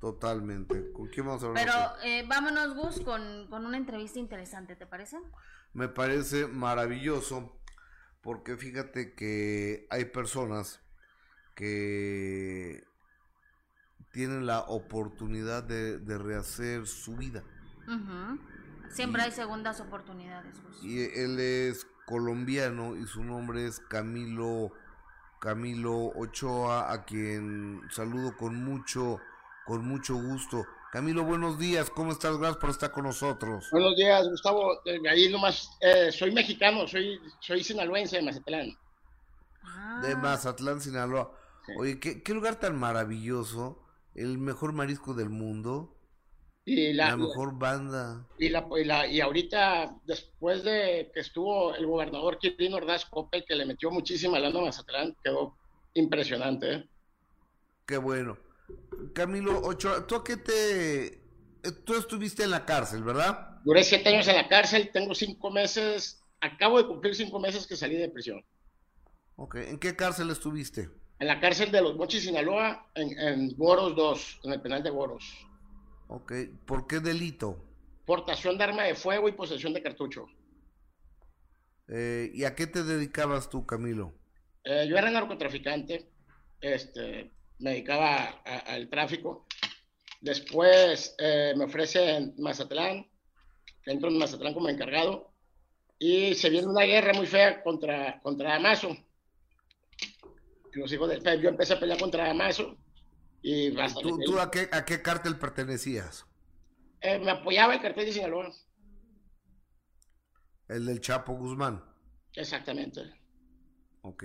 Totalmente. ¿Con quién vamos a hablar? Pero eh, vámonos, Gus, con, con una entrevista interesante, ¿te parece? Me parece maravilloso porque fíjate que hay personas que tienen la oportunidad de, rehacer su vida. Siempre hay segundas oportunidades. Gus. Y él es colombiano y su nombre es Camilo Camilo Ochoa, a quien saludo con mucho, con mucho gusto. Camilo, buenos días, ¿cómo estás? Gracias por estar con nosotros. Buenos días, Gustavo. Eh, ahí nomás, eh, soy mexicano, soy, soy sinaloense de Mazatlán. De Mazatlán, Sinaloa. Oye, ¿qué, qué lugar tan maravilloso, el mejor marisco del mundo, y la, la mejor banda. Y, la, y, la, y ahorita, después de que estuvo el gobernador Quirino Ordaz Cope, que le metió muchísima lana a Mazatlán, quedó impresionante. ¿eh? Qué bueno. Camilo Ochoa, ¿tú a qué te... Tú estuviste en la cárcel, ¿verdad? Duré siete años en la cárcel, tengo cinco meses, acabo de cumplir cinco meses que salí de prisión. Ok, ¿en qué cárcel estuviste? En la cárcel de los Mochis, Sinaloa, en, en Boros 2, en el penal de Boros. Ok, ¿por qué delito? Portación de arma de fuego y posesión de cartucho. Eh, ¿Y a qué te dedicabas tú, Camilo? Eh, yo era narcotraficante, este, me dedicaba al tráfico. Después eh, me ofrecen Mazatlán, entro en Mazatlán como encargado y se viene una guerra muy fea contra, contra Damaso. Los hijos del yo empecé a pelear contra Damaso y ¿Tú, que- tú a, qué, a qué cártel pertenecías? eh, me apoyaba el cartel de Sinaloa, El del Chapo Guzmán. exactamente. Ok.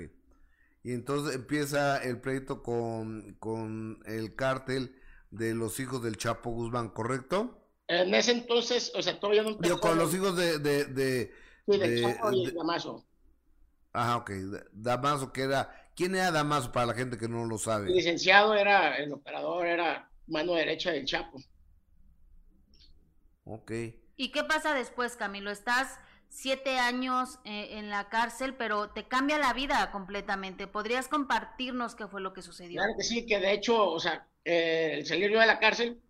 Y entonces empieza el pleito con, con el cártel de los hijos del Chapo Guzmán, ¿correcto? En ese entonces, o sea, todavía no empezó- con los hijos de... de, de, sí, del de- Chapo y de- Damaso. Ajá, ok. Damaso, que era... ¿Quién era Damaso para la gente que no lo sabe? El licenciado era, el operador era mano derecha del Chapo. Ok. ¿Y qué pasa después, Camilo? Estás siete años eh, en la cárcel, pero te cambia la vida completamente. ¿Podrías compartirnos qué fue lo que sucedió? Claro que sí, que de hecho, o sea, eh, el salir yo de la cárcel,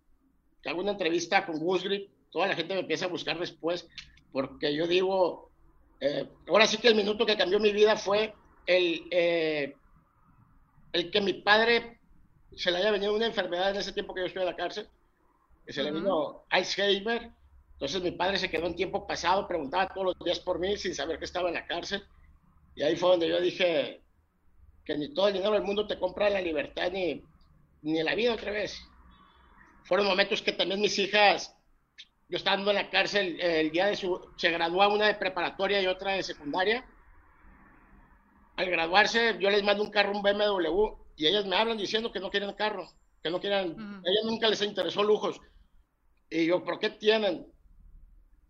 que hago una entrevista con Gus Grip, toda la gente me empieza a buscar después, porque yo digo, eh, ahora sí que el minuto que cambió mi vida fue el, eh, el que mi padre se le haya venido una enfermedad en ese tiempo que yo estuve en la cárcel, que se le Ujú. vino Alzheimer. Entonces mi padre se quedó en tiempo pasado, preguntaba todos los días por mí sin saber que estaba en la cárcel. Y ahí fue donde yo dije que ni todo el dinero del mundo te compra la libertad ni, ni la vida otra vez. Fueron momentos que también mis hijas, yo estando en la cárcel el día de su, se gradúa una de preparatoria y otra de secundaria. Al graduarse, yo les mando un carro, un BMW, y ellas me hablan diciendo que no quieren carro, que no quieren, Ujú. a ellas nunca les interesó lujos. Y yo, ¿por qué tienen?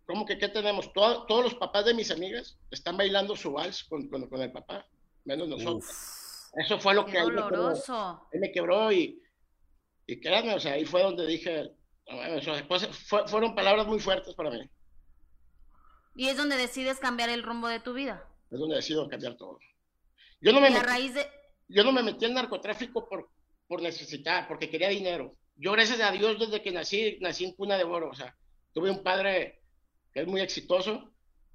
¿Cómo que qué tenemos? Todo- todos los papás de mis amigas están bailando su vals con, con- con el papá, menos nosotros. Uf. Eso fue lo Qué que ahí me quebró, doloroso. ahí me quebró y, y créanme, o sea, ahí fue donde dije, no mames, o sea, cosas- fue- fueron palabras muy fuertes para mí. Y es donde decides cambiar el rumbo de tu vida. Es donde decido cambiar todo. Yo no me metí, raíz de... yo no me metí al narcotráfico por, por necesitar, porque quería dinero. Yo, gracias a Dios, desde que nací, nací en cuna de oro. O sea, tuve un padre que es muy exitoso.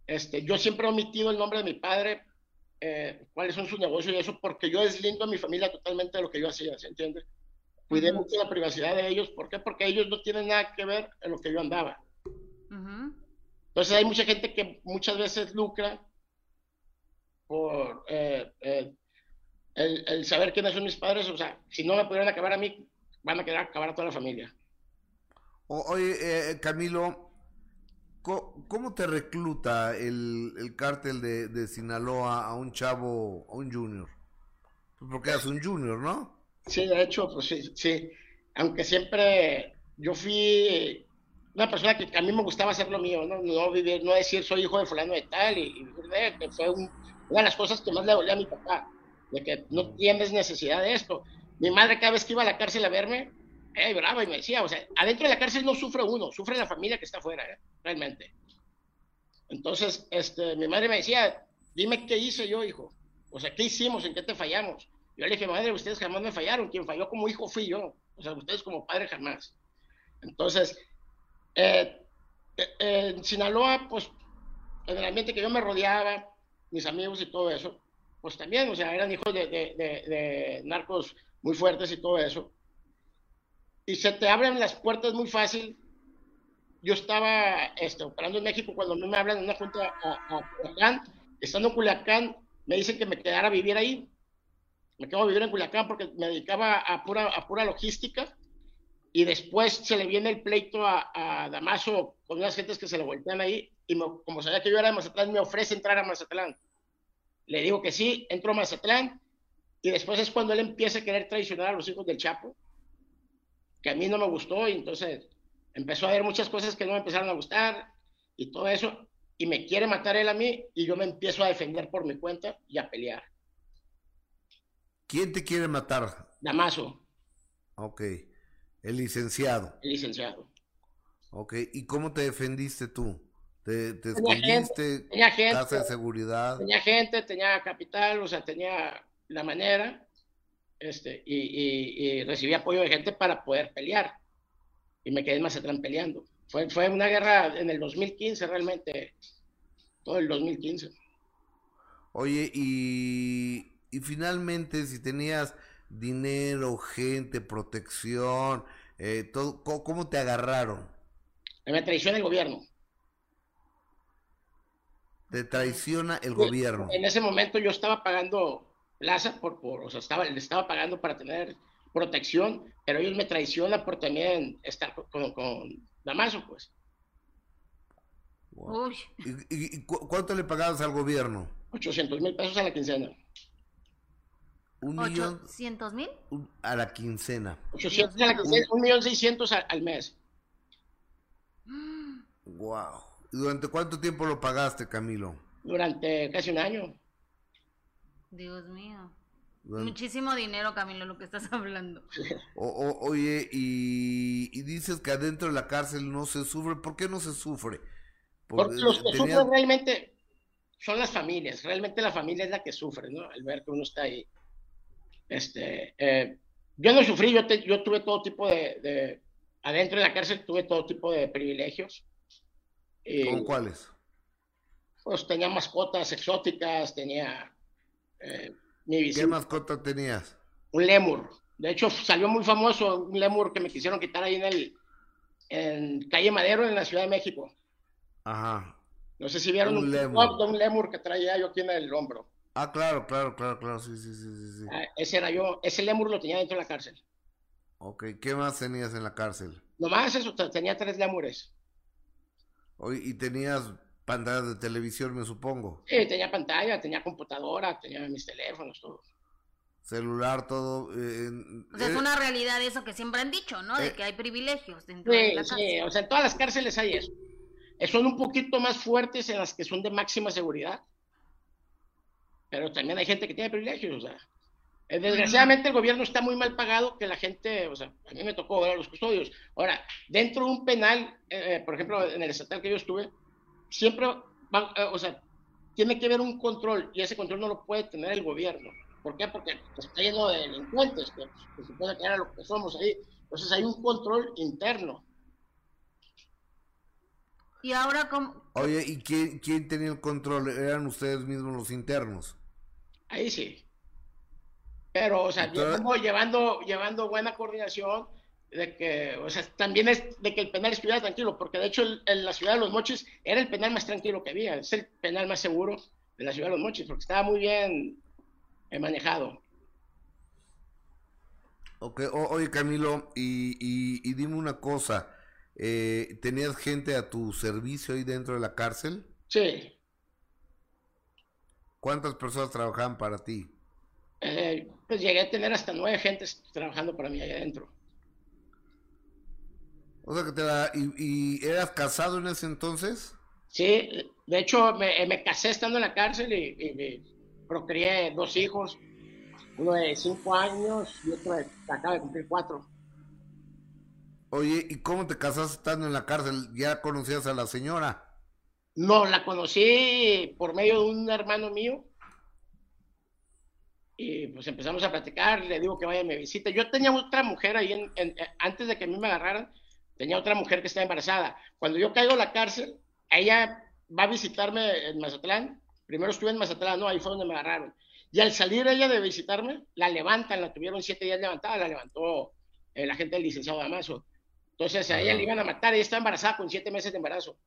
Este, yo siempre he omitido el nombre de mi padre, eh, cuáles son sus negocios y eso, porque yo deslindo a mi familia totalmente de lo que yo hacía, ¿se entiende? Cuidé Ujú. mucho la privacidad de ellos. ¿Por qué? Porque ellos no tienen nada que ver en lo que yo andaba. Ujú. Entonces hay mucha gente que muchas veces lucra por eh, eh, el, el saber quiénes son mis padres. O sea, si no me pudieran acabar a mí, van a querer acabar a toda la familia. O- oye, eh, Camilo, ¿cómo te recluta el, el cártel de, de Sinaloa a un chavo, a un junior? Porque eras un junior, ¿no? Sí, de hecho, pues sí, sí. Aunque siempre yo fui una persona que a mí me gustaba hacer lo mío, no, no vivir, no decir soy hijo de fulano de tal y, y fue un- una de las cosas que más le dolía a mi papá, de que no tienes necesidad de esto. Mi madre cada vez que iba a la cárcel a verme, eh, brava y me decía, o sea, adentro de la cárcel no sufre uno, sufre la familia que está afuera, eh, realmente. Entonces, este, mi madre me decía, dime qué hice yo, hijo. O sea, ¿qué hicimos? ¿En qué te fallamos? Yo le dije, madre, ustedes jamás me fallaron. Quien falló como hijo fui yo. O sea, ustedes como padre jamás. Entonces, eh, eh, en Sinaloa, pues, en el ambiente que yo me rodeaba, mis amigos y todo eso, pues también, o sea, eran hijos de, de- de- de narcos muy fuertes y todo eso. Y se te abren las puertas muy fácil. Yo estaba este, operando en México cuando a me hablan en una junta a, a Culiacán. Estando en Culiacán, me dicen que me quedara a vivir ahí. Me quedo a vivir en Culiacán porque me dedicaba a pura, a pura logística. Y después se le viene el pleito a, a Damaso con unas gentes que se le voltean ahí. Y me- como sabía que yo era de Mazatlán, me ofrece entrar a Mazatlán. Le digo que sí, entro a Mazatlán. Y después es cuando él empieza a querer traicionar a los hijos del Chapo, que a mí no me gustó, y entonces empezó a ver muchas cosas que no me empezaron a gustar y todo eso, y me quiere matar él a mí, y yo me empiezo a defender por mi cuenta y a pelear. ¿Quién te quiere matar? Damaso. Ok, el licenciado. El licenciado. Ok, ¿y cómo te defendiste tú? ¿Te, te escondiste? tenía gente, casa de seguridad. Tenía gente, tenía capital, o sea, tenía la manera, este, y, recibí apoyo de gente para poder pelear. Y me quedé más atrás peleando. Fue, fue una guerra en el 2015 realmente, todo el 2015. Oye, y, y finalmente si tenías dinero, gente, protección, eh, todo, ¿cómo, te agarraron? Me traiciona el gobierno. Te traiciona el gobierno. En ese momento yo estaba pagando plaza, por, por, o sea, estaba, le estaba pagando para tener protección, pero ellos me traicionan por también estar con, con Damaso, pues. ¿Y, cuánto le pagabas al gobierno? 800 mil pesos a la quincena. ¿Un millón? ¿800 mil? A la quincena. 800 a la quincena, un millón seiscientos al mes. Wow. ¿Y durante cuánto tiempo lo pagaste, Camilo? Durante casi un año. Dios mío. Muchísimo dinero, Camilo, lo que estás hablando. oye, y, dices que adentro de la cárcel no se sufre. ¿Por qué no se sufre? Porque, los que sufren realmente son las familias. Realmente la familia es la que sufre, ¿no? Al ver que uno está ahí. Este, eh, yo no sufrí, yo, yo tuve todo tipo de, Adentro de la cárcel tuve todo tipo de privilegios. ¿Con cuáles? Pues tenía mascotas exóticas, tenía eh, ¿Qué mascota tenías? Un lemur. De hecho, salió muy famoso un lemur que me quisieron quitar ahí en el en calle Madero en la Ciudad de México. Ajá. No sé si vieron un, lemur. de un lemur que traía yo aquí en el hombro. Ah, claro, claro, claro, claro, sí, sí, sí, sí. Ah, ese era yo, ese lemur lo tenía dentro de la cárcel. Ok, ¿qué más tenías en la cárcel? Nomás eso, tenía tres lemures. ¿Y tenías Pantallas de televisión, me supongo. Sí, tenía pantalla, tenía computadora, tenía mis teléfonos, todo. Celular, todo. Eh, o sea, es una realidad eso que siempre han dicho, ¿no? de eh, que hay privilegios dentro de la cárcel. Sí, o sea, en todas las cárceles hay eso. Eh, son un poquito más fuertes en las que son de máxima seguridad. Pero también hay gente que tiene privilegios, o sea. Desgraciadamente el gobierno está muy mal pagado que la gente, o sea, a mí me tocó ver a los custodios. Ahora, dentro de un penal, por ejemplo, en el estatal que yo estuve, siempre, eh, o sea, tiene que haber un control y ese control no lo puede tener el gobierno. ¿Por qué? Porque está lleno de delincuentes, que, se puede crear lo que somos ahí. Entonces hay un control interno. Y ahora, ¿cómo? Oye, ¿y quién, quién tenía el control? ¿Eran ustedes mismos los internos? Ahí sí. Pero, o sea, llevando, llevando buena coordinación, de que, o sea, también es de que el penal estuviera tranquilo, porque de hecho en la ciudad de Los Mochis era el penal más tranquilo que había, es el penal más seguro de la ciudad de Los Mochis, porque estaba muy bien eh, manejado. Ok, oye Camilo, y, dime una cosa, eh, ¿tenías gente a tu servicio ahí dentro de la cárcel? Sí. ¿Cuántas personas trabajaban para ti? Eh, pues llegué a tener hasta nueve gentes trabajando para mí ahí adentro. O sea que te ¿Y, eras casado en ese entonces? Sí, de hecho me, casé estando en la cárcel y, procreé dos hijos, uno de cinco años y otro de, acaba de cumplir cuatro. Oye, ¿y cómo te casaste estando en la cárcel? ¿Ya conocías a la señora? No, la conocí por medio de un hermano mío. Y pues empezamos a platicar, le digo que vaya a mi visita. Yo tenía otra mujer ahí en, antes de que a mí me agarraran, tenía otra mujer que está embarazada. Cuando yo caigo a la cárcel, ella va a visitarme en Mazatlán. Primero estuve en Mazatlán, no, ahí fue donde me agarraron. Y al salir ella de visitarme, la levantan, la tuvieron siete días levantada, la levantó eh, la gente del licenciado Damaso. Entonces a ella le iban a matar, ella está embarazada con siete meses de embarazo.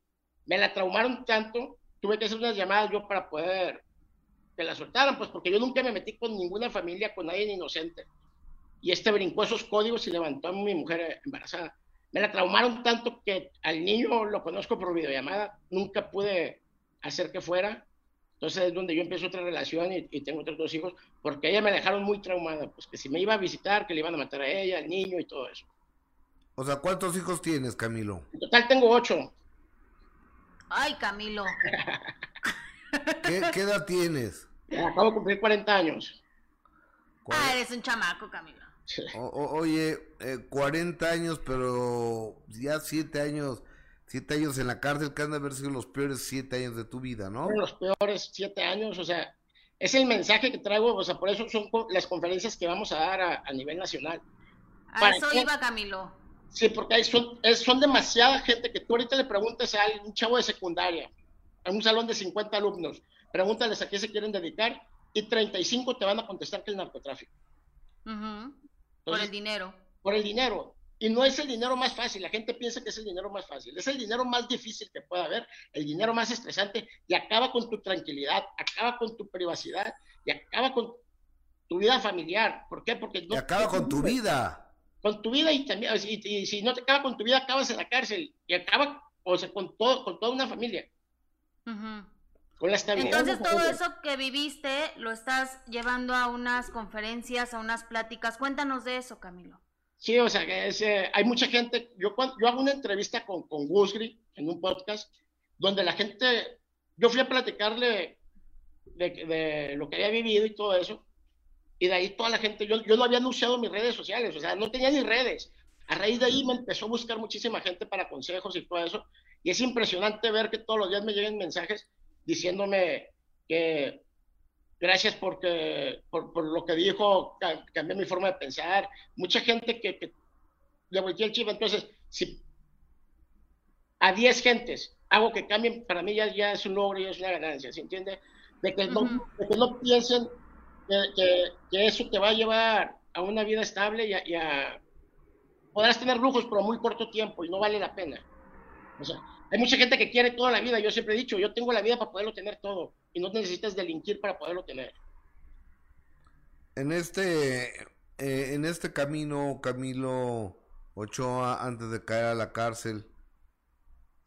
Me la traumaron tanto, tuve que hacer unas llamadas yo para poder que la soltaran, pues porque yo nunca me metí con ninguna familia, con nadie inocente. Y este brincó esos códigos y levantó a mi mujer embarazada me la traumaron tanto que al niño lo conozco por videollamada, nunca pude hacer que fuera. Entonces es donde yo empiezo otra relación y, tengo otros dos hijos, porque ella me dejaron muy traumada, pues que si me iba a visitar, que le iban a matar a ella, al niño y todo eso. O sea, ¿cuántos hijos tienes, Camilo? En total tengo ocho. Ay, Camilo. ¿Qué, edad tienes? Acabo de cumplir 40 años. Ah, eres un chamaco, Camilo. oye, 40 eh, años, pero ya 7 años, 7 años en la cárcel, que han de haber sido los peores 7 años de tu vida, ¿no? Los peores 7 años, o sea, es el mensaje que traigo, o sea, por eso son las conferencias que vamos a dar a, nivel nacional. A eso iba, Camilo. Sí, porque son, son demasiada gente que tú ahorita le preguntas a un chavo de secundaria, a un salón de 50 alumnos, pregúntales a qué se quieren dedicar y 35 te van a contestar que es narcotráfico. por el dinero. Por el dinero. Y no es el dinero más fácil, la gente piensa que es el dinero más fácil, es el dinero más difícil que pueda haber, el dinero más estresante y acaba con tu tranquilidad, acaba con tu privacidad y acaba con tu vida familiar. ¿Por qué? Porque no... Y acaba con tu vida con tu vida y también, y, si no te acaba con tu vida, acabas en la cárcel y acaba, o sea, con, todo, con toda una familia. La estabilidad. Entonces todo eso que viviste lo estás llevando a unas conferencias, a unas pláticas. Cuéntanos de eso, Camilo. Sí, o sea, que eh, hay mucha gente, yo, yo hago una entrevista con, con Gusgri en un podcast, donde la gente, yo fui a platicarle de, de lo que había vivido y todo eso, y de ahí toda la gente, yo, yo no había anunciado mis redes sociales, o sea, no tenía ni redes. A raíz de ahí me empezó a buscar muchísima gente para consejos y todo eso. Y es impresionante ver que todos los días me llegan mensajes diciéndome que gracias porque, por, por lo que dijo, cambié mi forma de pensar. Mucha gente que, que le volteé el chip. Entonces, si a 10 gentes hago que cambien, para mí ya, ya es un logro y es una ganancia, ¿se entiende? De que, no, de que no piensen que, eso te va a llevar a una vida estable y a, podrás tener lujos pero muy corto tiempo y no vale la pena. O sea, hay mucha gente que quiere toda la vida. Yo siempre he dicho, yo tengo la vida para poderlo tener todo y no necesitas delinquir para poderlo tener. En este, eh, en este camino, Camilo Ochoa, antes de caer a la cárcel,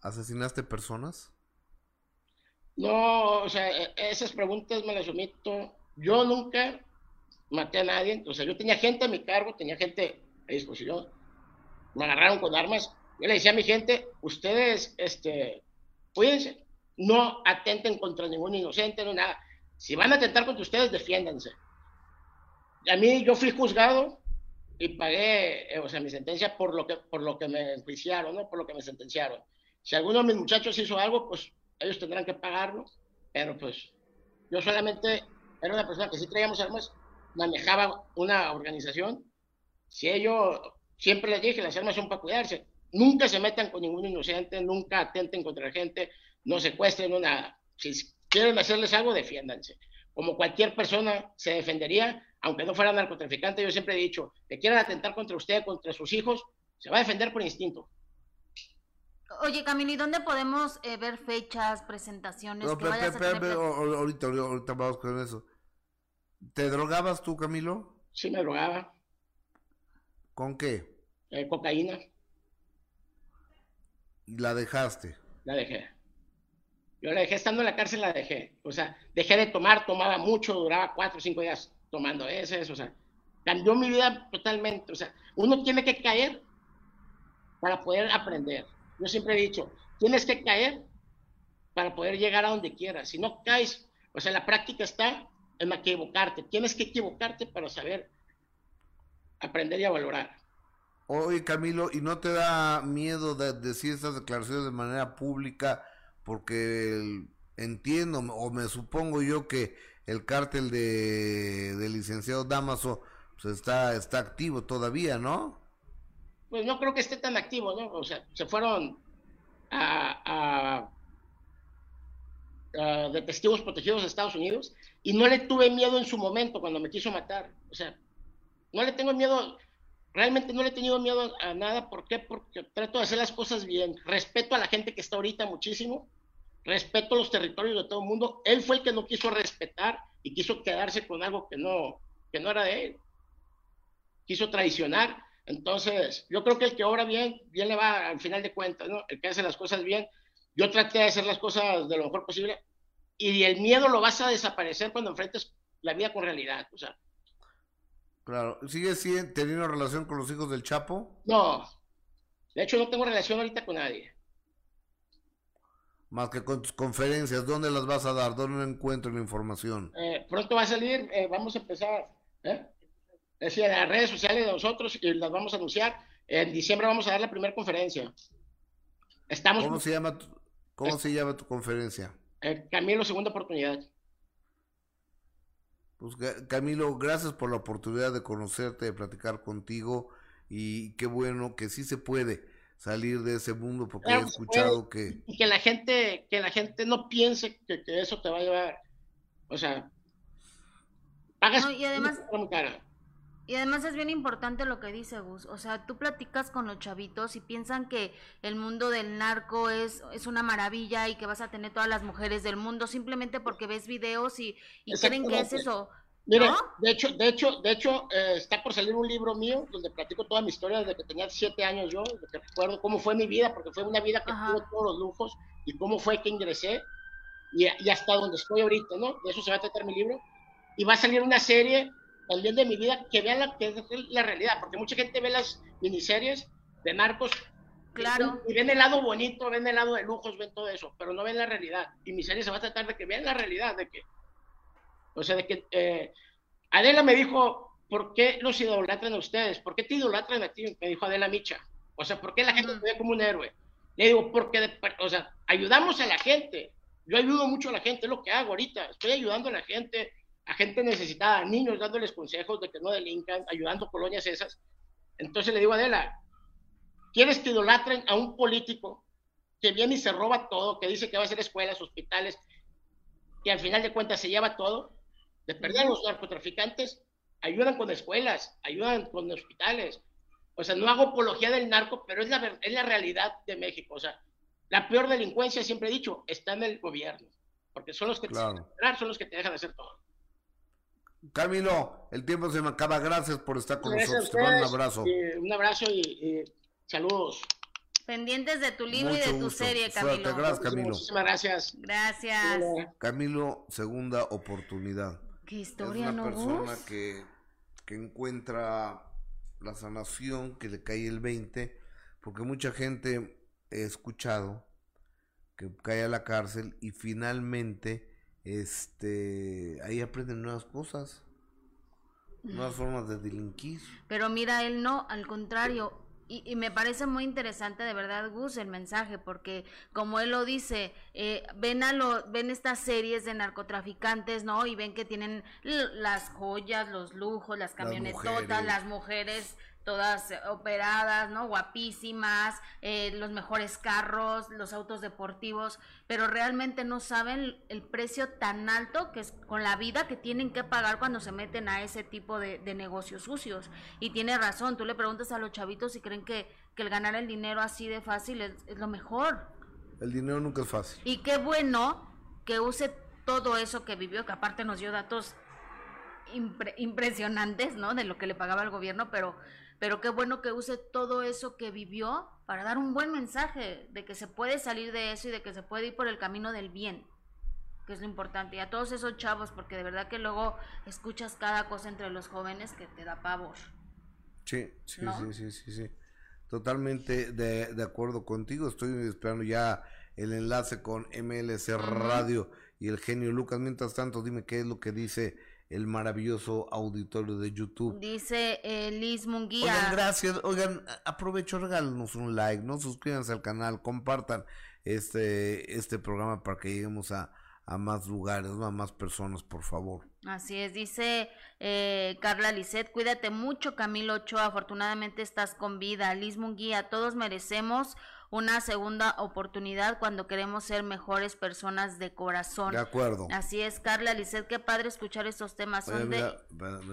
¿asesinaste personas? No, o sea, e, esas preguntas me las omito. Yo nunca maté a nadie, o sea, yo tenía gente a mi cargo, tenía gente a disposición, me agarraron con armas. Yo le decía a mi gente, ustedes, este, cuídense, no atenten contra ningún inocente, no nada. Si van a atentar contra ustedes, defiéndanse. A mí yo fui juzgado y pagué, eh, o sea, mi sentencia por lo que, por lo que me enjuiciaron, ¿no? Por lo que me sentenciaron. Si alguno de mis muchachos hizo algo, pues ellos tendrán que pagarlo, pero pues yo solamente era una persona que sí traíamos armas, manejaba una organización. Si ellos, siempre les dije, las armas son para cuidarse. Nunca se metan con ningún inocente, nunca atenten contra la gente, no secuestren, no nada. Si quieren hacerles algo, defiéndanse. Como cualquier persona se defendería, aunque no fuera narcotraficante, yo siempre he dicho, que quieran atentar contra usted, contra sus hijos, se va a defender por instinto. Oye, Camilo, ¿y dónde podemos eh, ver fechas, presentaciones? No, pero, ahorita, ahorita vamos con eso. ¿Te drogabas tú, Camilo? Sí, me drogaba. ¿Con qué? Eh, cocaína. ¿Y la dejaste? La dejé. Yo la dejé estando en la cárcel, la dejé. O sea, dejé de tomar, tomaba mucho, duraba cuatro o cinco días tomando ese, o sea, cambió mi vida totalmente. O sea, uno tiene que caer para poder aprender. Yo siempre he dicho, tienes que caer para poder llegar a donde quieras. Si no caes, o sea, la práctica está en equivocarte. Tienes que equivocarte para saber aprender y a valorar. Oye, Camilo, ¿y no te da miedo de decir estas declaraciones de manera pública? Porque entiendo o me supongo yo que el cártel de, del licenciado Damaso pues está, está activo todavía, ¿no? pues no creo que esté tan activo, ¿no? O sea, se fueron a, de testigos protegidos de Estados Unidos y no le tuve miedo en su momento cuando me quiso matar. O sea, no le tengo miedo, realmente no le he tenido miedo a nada. ¿Por qué? Porque trato de hacer las cosas bien. Respeto a la gente que está ahorita muchísimo. Respeto los territorios de todo el mundo. Él fue el que no quiso respetar y quiso quedarse con algo que no, que no era de él. Quiso traicionar entonces, yo creo que el que obra bien, bien le va al final de cuentas, ¿no? El que hace las cosas bien. Yo traté de hacer las cosas de lo mejor posible. y el miedo lo vas a desaparecer cuando enfrentes la vida con realidad, o sea. Claro, ¿sigues teniendo relación con los hijos del Chapo? No, de hecho no tengo relación ahorita con nadie. Más que con tus conferencias, ¿dónde las vas a dar? ¿Dónde encuentro la información? Eh, pronto va a salir, eh, vamos a empezar, ¿eh? Es decir, en las redes sociales de nosotros y las vamos a anunciar. En diciembre vamos a dar la primera conferencia. Estamos... ¿Cómo se llama tu, cómo se llama tu conferencia? Camilo, segunda oportunidad. Pues Camilo, gracias por la oportunidad de conocerte, de platicar contigo y qué bueno que sí se puede salir de ese mundo porque he escuchado que y que la gente que la gente no piense que, eso te va a llevar o sea pagas y además y además es bien importante lo que dice Gus, o sea, tú platicas con los chavitos y piensan que el mundo del narco es, es una maravilla y que vas a tener todas las mujeres del mundo simplemente porque ves videos y, y creen que es eso. Mira, de hecho, de hecho, de hecho, eh, está por salir un libro mío donde platico toda mi historia desde que tenía siete años yo, desde que recuerdo cómo fue mi vida, porque fue una vida que tuvo todos los lujos y cómo fue que ingresé y, y hasta donde estoy ahorita, ¿no? De eso se va a tratar mi libro. Y va a salir una serie también de mi vida que vean la, que es la realidad, porque mucha gente ve las miniseries de narcos Claro. Y ven el lado bonito, ven el lado de lujos, ven todo eso, pero no ven la realidad. Y mi serie se va a tratar de que vean la realidad, de que, o sea, de que eh, Adela me dijo, ¿por qué los idolatran a ustedes? ¿Por qué te idolatran a ti? Me dijo Adela Micha. O sea, ¿por qué la gente te ve como un héroe? Le digo, porque, o sea, ayudamos a la gente. Yo ayudo mucho a la gente, es lo que hago ahorita. Estoy ayudando a la gente, a gente necesitada, a niños dándoles consejos de que no delincan, ayudando colonias esas. Entonces le digo a Adela, ¿quieres que idolatren a un político que viene y se roba todo, que dice que va a hacer escuelas, hospitales, que al final de cuentas se lleva todo? De perder a los narcotraficantes, ayudan con escuelas, ayudan con hospitales. O sea, no hago apología del narco, pero es la, es la realidad de México. O sea, la peor delincuencia, siempre he dicho, está en el gobierno. Porque son los que te son los que te dejan hacer todo. Camilo, el tiempo se me acaba. Gracias por estar con nosotros. Te mando un abrazo. un abrazo y, saludos. Pendientes de tu libro y de tu serie, Camilo. gracias, Camilo. Muchísimas gracias. Gracias. Camilo, segunda oportunidad. Qué historia, es una persona que, que encuentra la sanación, que le cae el 20, porque mucha gente he escuchado que cae a la cárcel y finalmente este, ahí aprenden nuevas cosas, nuevas formas de delinquir. Pero mira, él no, al contrario, y, me parece muy interesante de verdad Gus el mensaje porque como él lo dice eh, ven a lo ven estas series de narcotraficantes no y ven que tienen las joyas los lujos las camionetotas las mujeres todas operadas, ¿no? Guapísimas, eh, los mejores carros, los autos deportivos, pero realmente no saben el precio tan alto que es con la vida que tienen que pagar cuando se meten a ese tipo de, negocios sucios. Y tiene razón, tú le preguntas a los chavitos si creen que, que el ganar el dinero así de fácil es, lo mejor. El dinero nunca es fácil. Y qué bueno que use todo eso que vivió, que aparte nos dio datos impresionantes, ¿no? De lo que le pagaba el gobierno, pero pero qué bueno que use todo eso que vivió para dar un buen mensaje de que se puede salir de eso y de que se puede ir por el camino del bien, que es lo importante. Y a todos esos chavos, porque de verdad que luego escuchas cada cosa entre los jóvenes que te da pavor. Sí, sí, sí, sí, sí, sí. Totalmente de, de, acuerdo contigo. Estoy esperando ya el enlace con MLC Radio y el genio Lucas. Mientras tanto, dime qué es lo que dice el maravilloso auditorio de YouTube. Dice eh, Liz Munguía. Oigan, gracias. Oigan, aprovecho, regálenos un like, no suscríbanse al canal, compartan este, este programa para que lleguemos a, a más lugares, a más personas, por favor. Así es, dice eh, Carla Lisset, cuídate mucho Camilo Ochoa, afortunadamente estás con vida. Liz Munguía, todos merecemos una segunda oportunidad cuando queremos ser mejores personas de corazón. De acuerdo. Así es, Carla Lizeth, qué padre escuchar estos temas. me,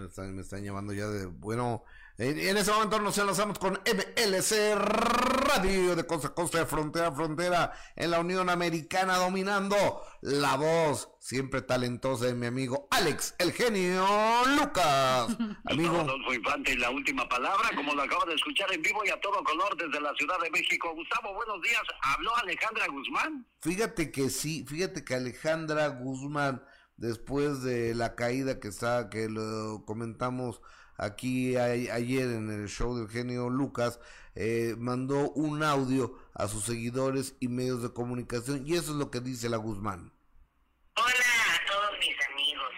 están, llamando ya de, bueno, En, ese momento nos enlazamos con MLC Radio de costa a costa, de frontera a frontera en la Unión Americana, dominando la voz siempre talentosa de mi amigo Alex, el genio Lucas. Amigo. Adolfo Infante, la última palabra, como lo acabo de escuchar en vivo y a todo color desde la Ciudad de México. Gustavo, buenos días. ¿Habló Alejandra Guzmán? Fíjate que sí, fíjate que Alejandra Guzmán, después de la caída que está, que lo comentamos aquí ayer en el show del genio Lucas, eh, mandó un audio a sus seguidores y medios de comunicación y eso es lo que dice la Guzmán. Hola a todos mis amigos,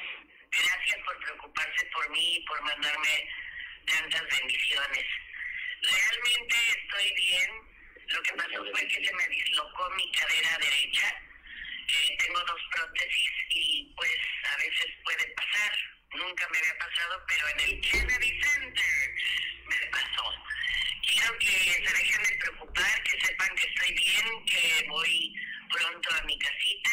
gracias por preocuparse por mí y por mandarme tantas bendiciones. Realmente estoy bien, lo que pasó fue que se me dislocó mi cadera derecha, eh, tengo dos prótesis y pues a veces puede pasar Nunca me había pasado, pero en el Kennedy Center me pasó. Quiero que se dejen de preocupar, que sepan que estoy bien, que voy pronto a mi casita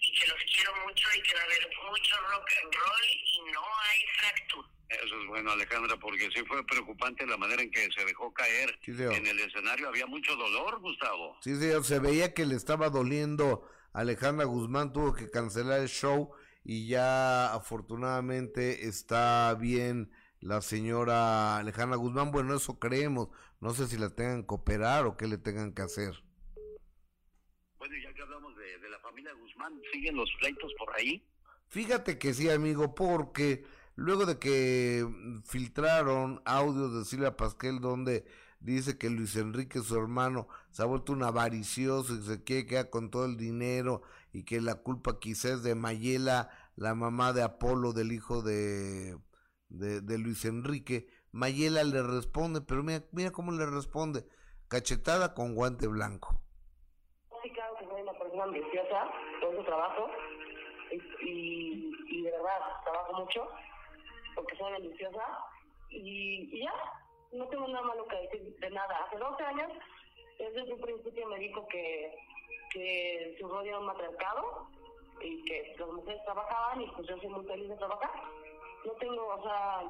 y que los quiero mucho y que va a haber mucho rock and roll y no hay fractura. Eso es bueno, Alejandra, porque sí fue preocupante la manera en que se dejó caer en el escenario. Había mucho dolor, Gustavo. Sí, señor, se veía que le estaba doliendo. Alejandra Guzmán tuvo que cancelar el show y ya afortunadamente está bien la señora Alejandra Guzmán. Bueno, eso creemos. No sé si la tengan que operar o qué le tengan que hacer. Bueno, ya que hablamos de, la familia Guzmán, ¿siguen los pleitos por ahí? Fíjate que sí, amigo, porque luego de que filtraron audios de Silvia Pasquel donde dice que Luis Enrique, su hermano, se ha vuelto un avaricioso y se quiere quedar con todo el dinero y que la culpa quizás de Mayela, la mamá de Apolo, del hijo de, de, Luis Enrique. Mayela le responde, pero mira, mira cómo le responde, cachetada con guante blanco. Sí, claro que soy una persona ambiciosa, todo su trabajo, y, y, de verdad trabajo mucho, porque soy ambiciosa, y, y ya, no tengo nada malo que decir de nada. Hace 12 años, desde un principio me dijo que que su rollo un matriarcado y que las mujeres trabajaban y pues yo soy muy feliz de trabajar. No tengo, o sea,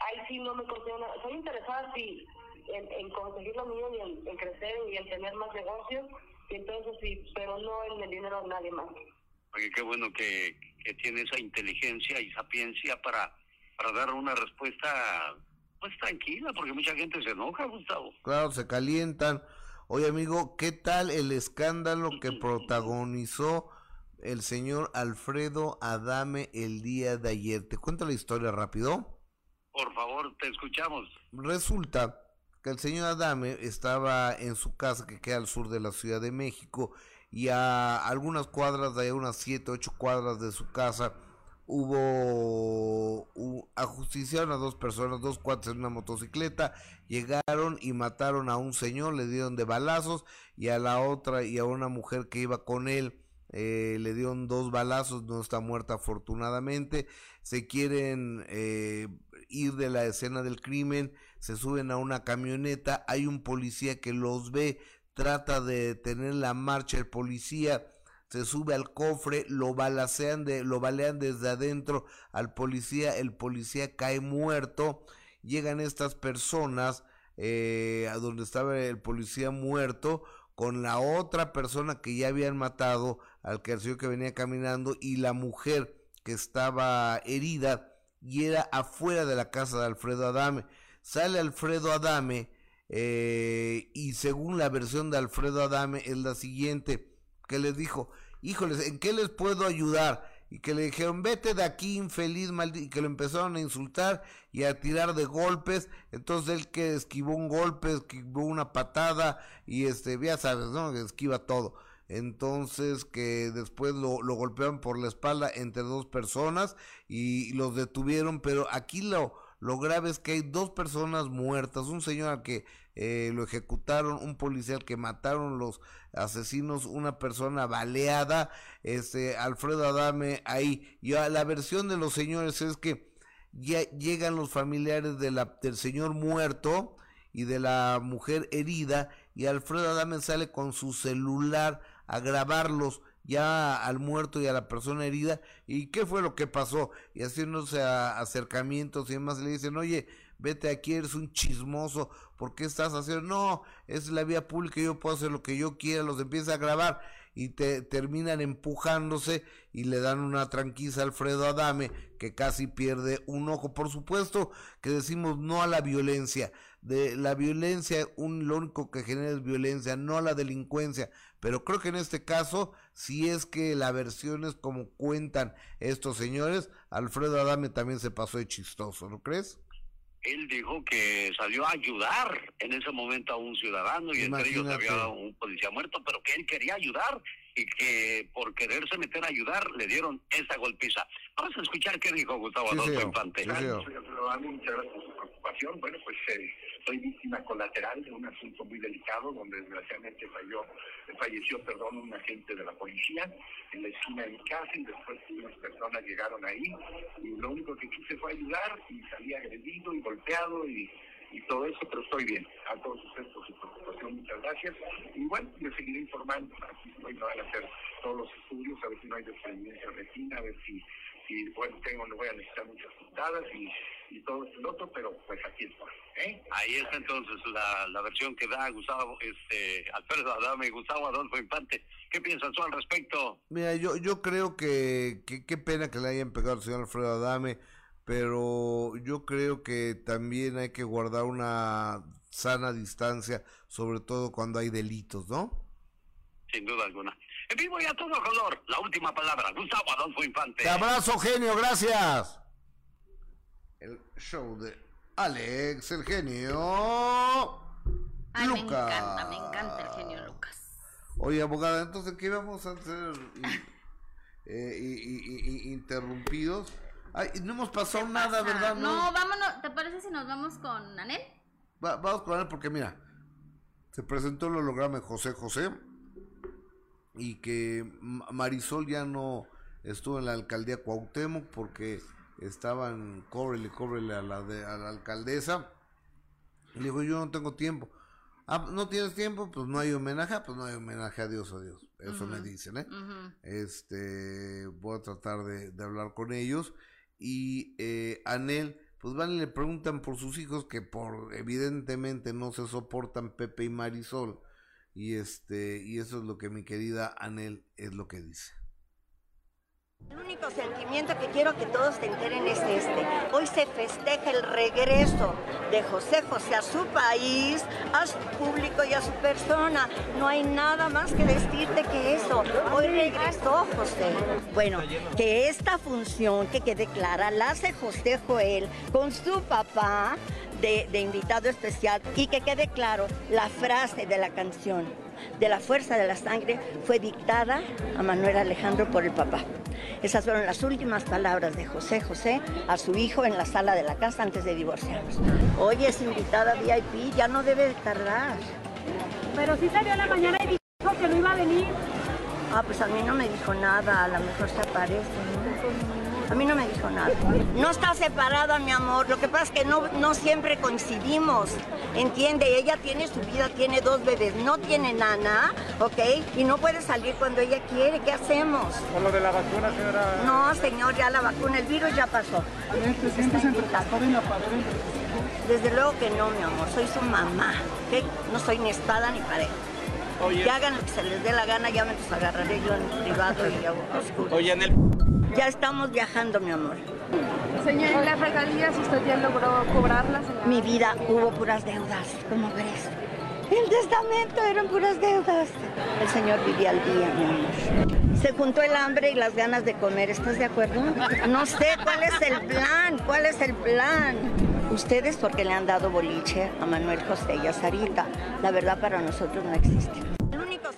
ahí sí no me considero, soy interesada sí en, en conseguir lo mío y en, crecer y en tener más negocios, y entonces sí, pero no en el dinero de nadie más. Oye, qué bueno que, que tiene esa inteligencia y sapiencia para, para dar una respuesta pues tranquila, porque mucha gente se enoja, Gustavo. Claro, se calientan Oye, amigo, ¿qué tal el escándalo que protagonizó el señor Alfredo Adame el día de ayer? ¿Te cuento la historia rápido? Por favor, te escuchamos. Resulta que el señor Adame estaba en su casa que queda al sur de la Ciudad de México y a algunas cuadras de ahí, unas siete, ocho cuadras de su casa, hubo ajusticiaron a dos personas, dos cuates en una motocicleta, llegaron y mataron a un señor, le dieron de balazos y a la otra y a una mujer que iba con él eh, le dieron dos balazos, no está muerta afortunadamente, se quieren eh, ir de la escena del crimen, se suben a una camioneta, hay un policía que los ve, trata de tener la marcha el policía, se sube al cofre, lo balacean de, lo balean desde adentro al policía, el policía cae muerto, llegan estas personas eh, a donde estaba el policía muerto con la otra persona que ya habían matado al que que venía caminando y la mujer que estaba herida y era afuera de la casa de Alfredo Adame. Sale Alfredo Adame eh, y según la versión de Alfredo Adame es la siguiente, que les dijo, híjoles, ¿en qué les puedo ayudar? Y que le dijeron, vete de aquí, infeliz, maldito, y que lo empezaron a insultar y a tirar de golpes. Entonces él que esquivó un golpe, esquivó una patada y este, ya sabes, ¿no? Esquiva todo. Entonces que después lo, golpearon por la espalda entre dos personas y los detuvieron, pero aquí lo, lo grave es que hay dos personas muertas, un señor al que eh, lo ejecutaron, un policial que mataron los asesinos, una persona baleada, este Alfredo Adame ahí. Y la versión de los señores es que ya llegan los familiares del señor muerto y de la mujer herida y Alfredo Adame sale con su celular a grabarlos ya al muerto y a la persona herida y qué fue lo que pasó y haciéndose acercamientos y demás le dicen oye vete aquí, eres un chismoso, ¿por qué estás haciendo? No, es la vía pública, yo puedo hacer lo que yo quiera, los empieza a grabar y te terminan empujándose y le dan una tranquila a Alfredo Adame que casi pierde un ojo. Por supuesto que decimos no a la violencia, de la violencia un, lo único que genera es violencia, no a la delincuencia, pero creo que en este caso, si es que la versión es como cuentan estos señores, Alfredo Adame también se pasó de chistoso, ¿no crees? Él dijo que salió a ayudar en ese momento a un ciudadano y entre ellos había un policía muerto, pero que él quería ayudar y que por quererse meter a ayudar le dieron esa golpiza. Vamos a escuchar qué dijo Gustavo Adolfo Infante. muchas gracias por su preocupación. Bueno, pues eh, soy víctima colateral de un asunto muy delicado donde desgraciadamente falló, falleció perdón, un agente de la policía en la esquina de mi casa y después unas personas llegaron ahí y lo único que quise fue ayudar y salí agredido y golpeado y, todo eso, pero estoy bien. A todos ustedes por su preocupación, muchas gracias. Y bueno, les seguiré informando. Aquí hoy van a hacer todos los estudios, a ver si no hay desprendimiento de retina, a ver si y bueno, tengo, no voy a necesitar muchas puntadas y, y todo el otro, pero pues aquí está. ¿eh? Ahí está entonces la, la versión que da Gustavo, este, Alfredo Adame y Gustavo Adolfo Infante. ¿Qué piensas tú al respecto? Mira, yo, yo creo que qué pena que le hayan pegado al señor Alfredo Adame, pero yo creo que también hay que guardar una sana distancia, sobre todo cuando hay delitos, ¿no? Sin duda alguna. En vivo y a todo color, la última palabra, Gustavo Adolfo Infante. Te abrazo, genio, gracias. El show de Alex, el genio. Ay, me encanta, me encanta el genio Lucas. Oye, abogada, entonces, ¿qué vamos a hacer? eh, interrumpidos. Ay, no hemos pasado nada, ¿verdad? No, vámonos. ¿Te parece si nos vamos con Anel? vamos con Anel porque, mira, se presentó el holograma de José José y que Marisol ya no estuvo en la alcaldía Cuauhtémoc porque estaban cóbrele, cóbrele a la, de, a la alcaldesa. Le digo, yo no tengo tiempo. Ah, ¿no tienes tiempo? Pues no hay homenaje, pues no hay homenaje a Dios, a Dios. Eso me dicen, ¿eh? Este, voy a tratar de, hablar con ellos. Y eh, Anel, pues van y le preguntan por sus hijos que por evidentemente no se soportan Pepe y Marisol y este, y eso es lo que mi querida Anel es lo que dice. El único sentimiento que quiero que todos se enteren es este. Hoy se festeja el regreso de José José a su país, a su público y a su persona. No hay nada más que decirte que eso. Hoy regresó José. Bueno, que esta función que quede clara la hace José Joel con su papá de, invitado especial y que quede claro, la frase de la canción de la fuerza de la sangre fue dictada a Manuel Alejandro por el papá. Esas fueron las últimas palabras de José José a su hijo en la sala de la casa antes de divorciarnos. Hoy es invitada VIP, ya no debe tardar. Pero sí salió a la mañana y dijo que no iba a venir. Ah, pues a mí no me dijo nada, a lo mejor se aparece. A mí no me dijo nada. No está separada, mi amor. Lo que pasa es que no, no siempre coincidimos. ¿Entiende? Ella tiene su vida, tiene dos bebés, no tiene nana, ¿ok? Y no puede salir cuando ella quiere. ¿Qué hacemos? ¿Con lo de la vacuna, señora? No, señor, ya la vacuna, el virus ya pasó. ¿Te sientes entre y la pared Desde luego que no, mi amor. Soy su mamá, ¿ok? No soy ni espada ni pared. Oye. Que hagan lo que se les dé la gana, ya me los agarraré yo en privado y a oscuro. Oye, en el... Ya estamos viajando, mi amor. Señor, ¿las regalías usted ya logró cobrarlas? Mi vida hubo puras deudas, ¿cómo ves? El testamento eran puras deudas. El Señor vivía al día, mi amor. Se juntó el hambre y las ganas de comer, ¿estás de acuerdo? No sé cuál es el plan, cuál es el plan. Ustedes porque le han dado boliche a Manuel José y a Sarita. La verdad para nosotros no existe. El único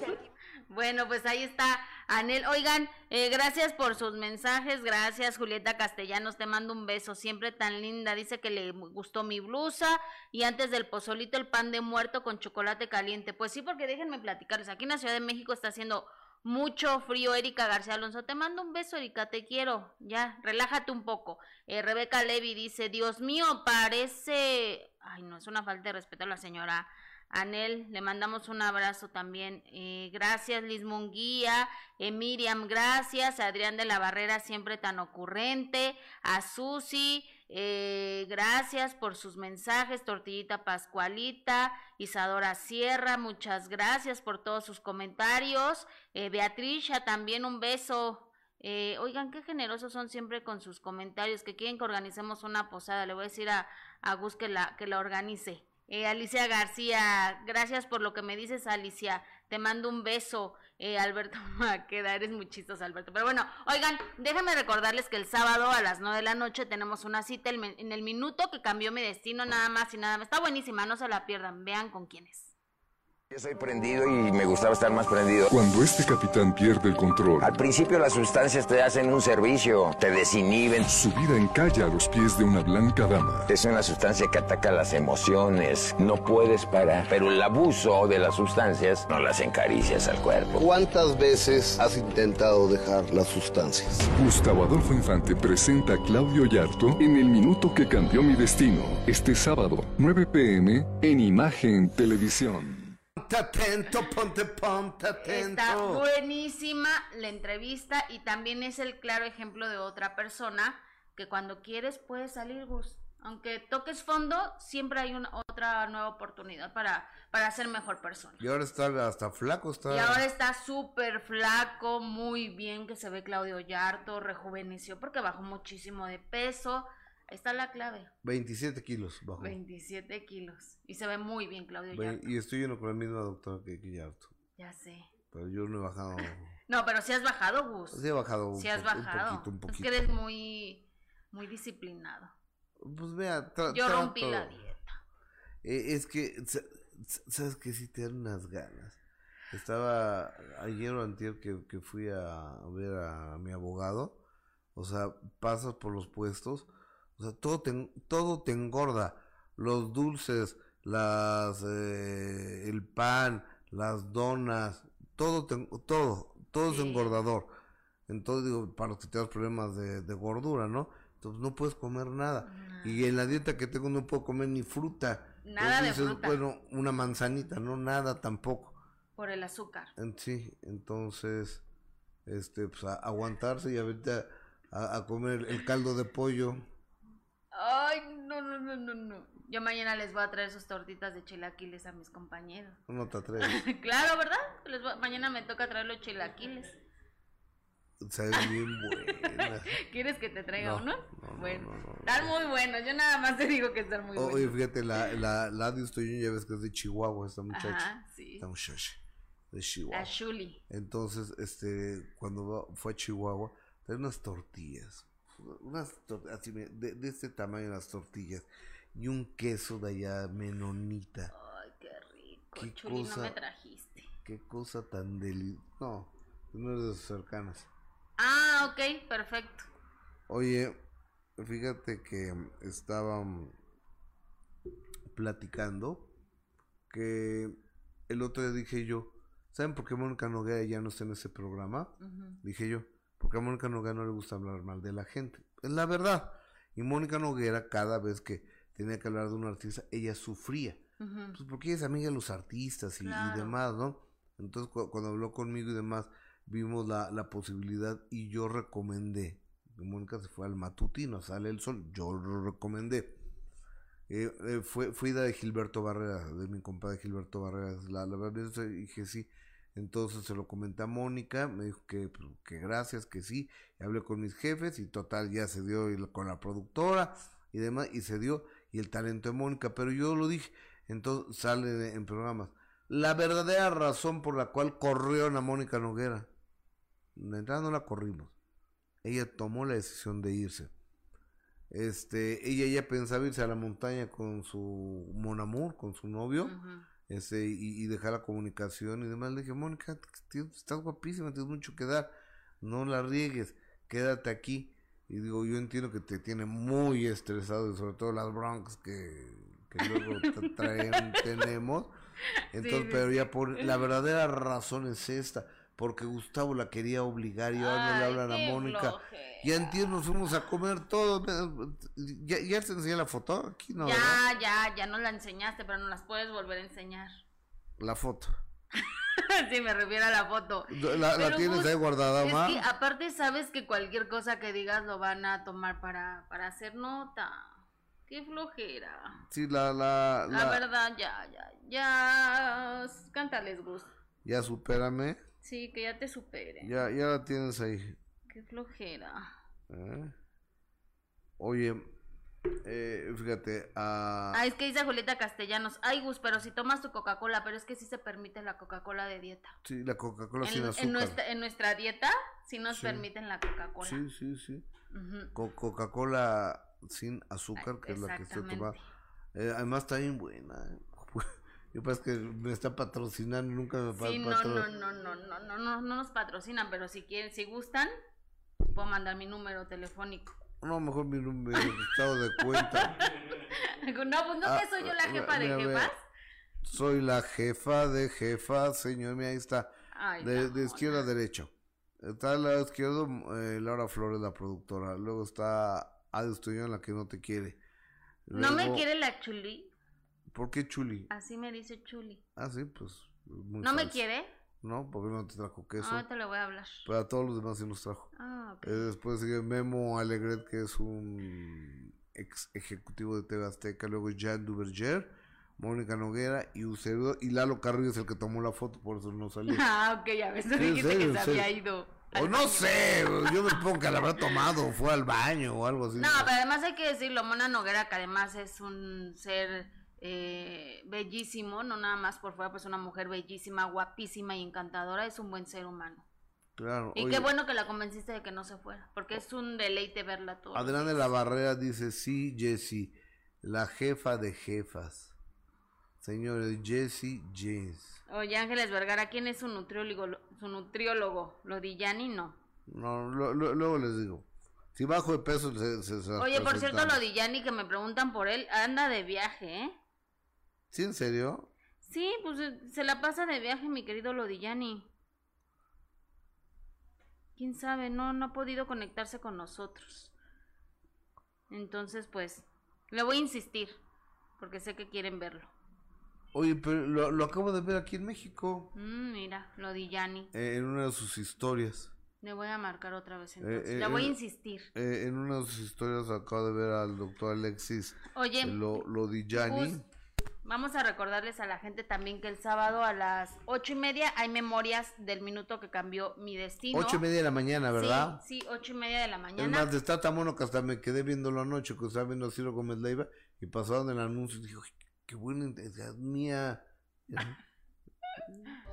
bueno, pues ahí está Anel. Oigan, eh, gracias por sus mensajes. Gracias, Julieta Castellanos. Te mando un beso. Siempre tan linda. Dice que le gustó mi blusa. Y antes del pozolito, el pan de muerto con chocolate caliente. Pues sí, porque déjenme platicarles. Aquí en la Ciudad de México está haciendo mucho frío. Erika García Alonso, te mando un beso, Erika. Te quiero. Ya, relájate un poco. Eh, Rebeca Levy dice: Dios mío, parece. Ay, no, es una falta de respeto a la señora Anel, le mandamos un abrazo también. Eh, gracias, Liz Munguía. Eh, Miriam, gracias. Adrián de la Barrera, siempre tan ocurrente. A Susi. Eh, gracias por sus mensajes, Tortillita Pascualita, Isadora Sierra, muchas gracias por todos sus comentarios. Eh, Beatricia, también un beso. Eh, oigan, qué generosos son siempre con sus comentarios, que quieren que organicemos una posada. Le voy a decir a, a Gus que la, que la organice. Eh, Alicia García, gracias por lo que me dices, Alicia. Te mando un beso. Eh, Alberto Maqueda, eres muy chistoso, Alberto. Pero bueno, oigan, déjenme recordarles que el sábado a las 9 de la noche tenemos una cita en el minuto que cambió mi destino, nada más y nada más. Está buenísima, no se la pierdan. Vean con quién es. Yo soy prendido y me gustaba estar más prendido. Cuando este capitán pierde el control. Al principio las sustancias te hacen un servicio, te desinhiben. Su vida encalla a los pies de una blanca dama. Es una sustancia que ataca las emociones, no puedes parar. Pero el abuso de las sustancias no las encaricias al cuerpo. ¿Cuántas veces has intentado dejar las sustancias? Gustavo Adolfo Infante presenta a Claudio Yarto en El Minuto que Cambió Mi Destino. Este sábado, 9 pm, en Imagen Televisión. Ponte atento, ponte, ponte atento. Está buenísima la entrevista y también es el claro ejemplo de otra persona que cuando quieres puedes salir, Gus. Aunque toques fondo, siempre hay una otra nueva oportunidad para, para ser mejor persona. Y ahora está hasta flaco, está. Y ahora está súper flaco, muy bien que se ve Claudio Yarto, rejuveneció porque bajó muchísimo de peso. Ahí está la clave. 27 kilos bajo. 27 kilos. Y se ve muy bien, Claudio Yarto. Y estoy lleno con la misma doctora que, Yarto. Ya sé. Pero yo no he bajado. no, pero sí has bajado, Gus. Sí he bajado. Sí has bajado. Un poquito, un poquito. Es que eres muy, muy disciplinado. Pues vea, Yo rompí la dieta. Eh, es que, ¿sabes que Sí te dan unas ganas. Estaba ayer o antier que, que fui a ver a mi abogado. O sea, pasas por los puestos o sea, todo te, todo te engorda. Los dulces, las, eh, el pan, las donas, todo, te, todo, todo es engordador. Entonces digo, para los que tengas problemas de, de gordura, ¿no? Entonces no puedes comer nada. Y en la dieta que tengo no puedo comer ni fruta. Nada de fruta. Bueno, una manzanita, no nada tampoco. Por el azúcar. Sí, entonces, este, pues a aguantarse y ahorita a, a comer el caldo de pollo. Ay, no, no, no, no, no. Yo mañana les voy a traer sus tortitas de chilaquiles a mis compañeros. No te atreves. claro, ¿verdad? Les voy, mañana me toca traer los chilaquiles. Saben bien buenas. ¿Quieres que te traiga uno? bueno, están muy buenos. Yo nada más te digo que están muy buenos. Oye, fíjate, la, la, la estoy ya ves que es de Chihuahua esta muchacha. Ajá, sí. Esta muchacha de Chihuahua. La Shuli. Entonces, este, cuando fue a Chihuahua, trae unas tortillas unas así de, de, este tamaño las tortillas y un queso de allá menonita. Ay, qué rico. ¿Qué Chuli, cosa, no me trajiste. Qué cosa tan deliciosa. No, no es de sus cercanas. Ah, ok, perfecto. Oye, fíjate que estaba platicando que el otro día dije yo, ¿saben por qué Mónica Noguera ya no está en ese programa? Uh -huh. Dije yo, porque a Mónica Noguera no le gusta hablar mal de la gente. Es la verdad. Y Mónica Noguera, cada vez que tenía que hablar de un artista, ella sufría. Uh -huh. Pues porque ella es amiga de los artistas y, claro. y demás, ¿no? Entonces, cu cuando habló conmigo y demás, vimos la, la posibilidad y yo recomendé. Mónica se fue al matutino, sale el sol, yo lo recomendé. Eh, eh, fue, fui de Gilberto Barrera, de mi compadre Gilberto Barrera, la, la verdad dije sí, entonces se lo comenté a Mónica, me dijo que, pues, que gracias, que sí. Hablé con mis jefes y total ya se dio con la productora y demás, y se dio y el talento de Mónica, pero yo lo dije, entonces sale en programas. La verdadera razón por la cual corrieron a Mónica Noguera, de entrada no la corrimos, ella tomó la decisión de irse. Este, ella ya pensaba irse a la montaña con su monamur, con su novio. Uh este, y, y, dejar la comunicación y demás. Le dije, Mónica, estás guapísima, tienes mucho que dar, no la riegues, quédate aquí. Y digo, yo entiendo que te tiene muy estresado, y sobre todo las broncas que, que luego traen, tenemos. Entonces, sí, pero ya por la verdadera razón es esta, porque Gustavo la quería obligar y ahora no le hablan a Mónica. Y antes nos fuimos a comer todo. ¿Ya, ya te enseñé la foto? Aquí no. Ya, ¿verdad? ya, ya no la enseñaste, pero no las puedes volver a enseñar. La foto. sí, me refiero a la foto. La, la tienes ahí guardada, es ma. que aparte sabes que cualquier cosa que digas lo van a tomar para, para hacer nota. Qué flojera. Sí, la, la, La verdad, ya, ya, ya. Cántales, Gus. Ya supérame. Sí, que ya te supere. Ya, ya la tienes ahí. Qué flojera. ¿Eh? Oye, eh, fíjate, ah, Ah, es que dice Julieta Castellanos. Ay, Gus, pero si tomas tu Coca-Cola, pero es que sí se permite la Coca-Cola de dieta. sí, la Coca-Cola En, sin en azúcar. nuestra, en nuestra dieta sí nos Sí. permiten la Coca-Cola. Sí, sí, sí. Co- Coca-Cola sin azúcar, que es la que estoy tomando. Eh, además está bien buena. eh. Yo parece que me está patrocinando, nunca me Sí, no, patro- no, no, no, no, no, no, no nos patrocinan, pero si quieren, si gustan, puedo mandar mi número telefónico. No, mejor mi número estado de cuenta. No, pues no Ah, que soy yo la jefa de jefas. Soy la jefa de jefas, señor. Mira, ahí está. Ay, de, de izquierda a derecha. Está al lado izquierdo eh, Laura Flores, la productora. Luego está Adi Estuñón, la que no te quiere. ¿No me quiere la Chuli? ¿Por qué Chuli? Así me dice Chuli. Ah, sí, pues. muy ¿No me quiere? No, porque no te trajo queso. Ahorita le voy a hablar. Pero a todos los demás sí nos trajo. Ah, ok. Eh, después sigue Memo Alegret, que es un ex ejecutivo de TV Azteca. Luego Jean Duverger, Mónica Noguera y un servidor. Y Lalo Carrillo es el que tomó la foto, por eso no salió. Ah, ok, ya ves, en dijiste serio, que se había ido. O no sé, yo me supongo que la habrá tomado, fue al baño o algo así. No, pero además hay que decirlo, Mona Noguera, que además es un ser eh, bellísimo, no nada más por fuera, pues una mujer bellísima, guapísima y encantadora, es un buen ser humano. Claro. Y oye, qué bueno que la convenciste de que no se fuera, porque es un deleite verla todo. Adrián de la Barrera dice, sí, Jessie, la jefa de jefas. Señores, Jessie Jess. Oye, Ángeles Vergara, ¿quién es su nutriólogo? Su nutriólogo, Lodillani, no. No, lo- lo- luego les digo. Si bajo de peso, se, se- se las Oye, por cierto, presentamos. Lodillani, que me preguntan por él, anda de viaje, ¿eh? ¿Sí, en serio? Sí, pues eh, se la pasa de viaje, mi querido Lodillani. Quién sabe, no, no ha podido conectarse con nosotros. Entonces, pues, le voy a insistir, porque sé que quieren verlo. Oye, pero lo, lo acabo de ver aquí en México, Mm, mira, Lodillani. eh, en una de sus historias. Le voy a marcar otra vez Eh, entonces. eh, le voy a insistir. eh, en una de sus historias acabo de ver al doctor Alexis Oye, Lo, Vamos a recordarles a la gente también que el sábado a las ocho y media hay memorias del minuto que cambió mi destino. Ocho y media de la mañana, ¿verdad? Sí, sí, ocho y media de la Es mañana. más, está tan bueno que hasta me quedé viéndolo anoche, que estaba viendo a Ciro Gómez Leiva y pasaron el anuncio y dije, "Uy, qué buena intensidad mía.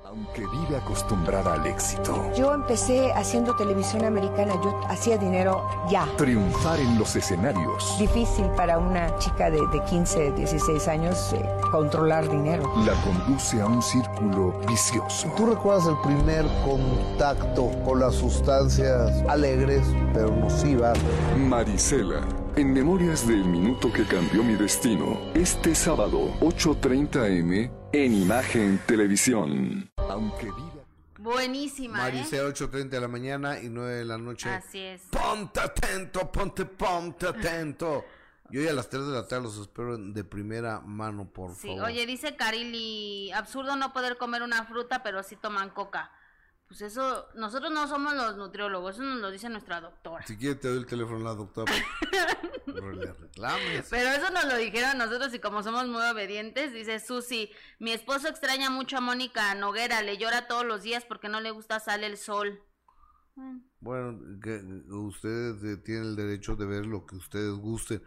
Aunque vive acostumbrada al éxito, Yo empecé haciendo televisión americana, yo hacía dinero ya. triunfar en los escenarios, Difícil para una chica de, de 15, 16 años eh, controlar dinero. la conduce a un círculo vicioso. ¿Tú recuerdas el primer contacto con las sustancias alegres pero nocivas? Marisela, en Memorias del Minuto que Cambió Mi Destino, este sábado, 8.30 m, en Imagen Televisión. Aunque vive... Buenísima, Maricé, ¿eh? 8.30 de la mañana y 9 de la noche. Así es. Ponte atento, ponte, ponte atento. Y hoy a las 3 de la tarde los espero de primera mano, por Sí, favor. oye, dice Carili, absurdo no poder comer una fruta, pero sí toman coca. Pues eso, nosotros no somos los nutriólogos, eso nos lo dice nuestra doctora. Si quieres te doy el teléfono a la doctora. No le reclames. Pero eso nos lo dijeron nosotros y como somos muy obedientes, dice Susi, mi esposo extraña mucho a Mónica Noguera, le llora todos los días porque no le gusta sale el sol. Bueno, que ustedes eh, tienen el derecho de ver lo que ustedes gusten.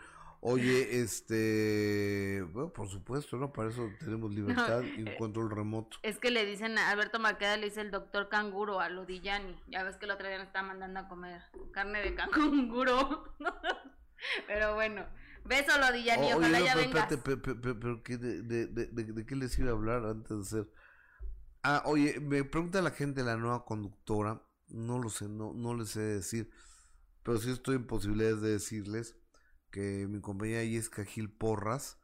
Oye, este, bueno, por supuesto, ¿no? Para eso tenemos libertad y un eh, control remoto. Es que le dicen a Alberto Maqueda, le dice el doctor canguro a Lodillani. Ya ves que el otro día nos estaba mandando a comer carne de canguro. Pero bueno, beso Lodillani, O- ojalá no, ya pero vengas. espérate, pe- pe- pe- pero ¿qué de, de, de, de- de qué les iba a hablar antes de ser? Ah, oye, me pregunta la gente, la nueva conductora, no lo sé, no, no les sé decir, pero sí estoy en posibilidades de decirles que mi compañera Yesca Gil Porras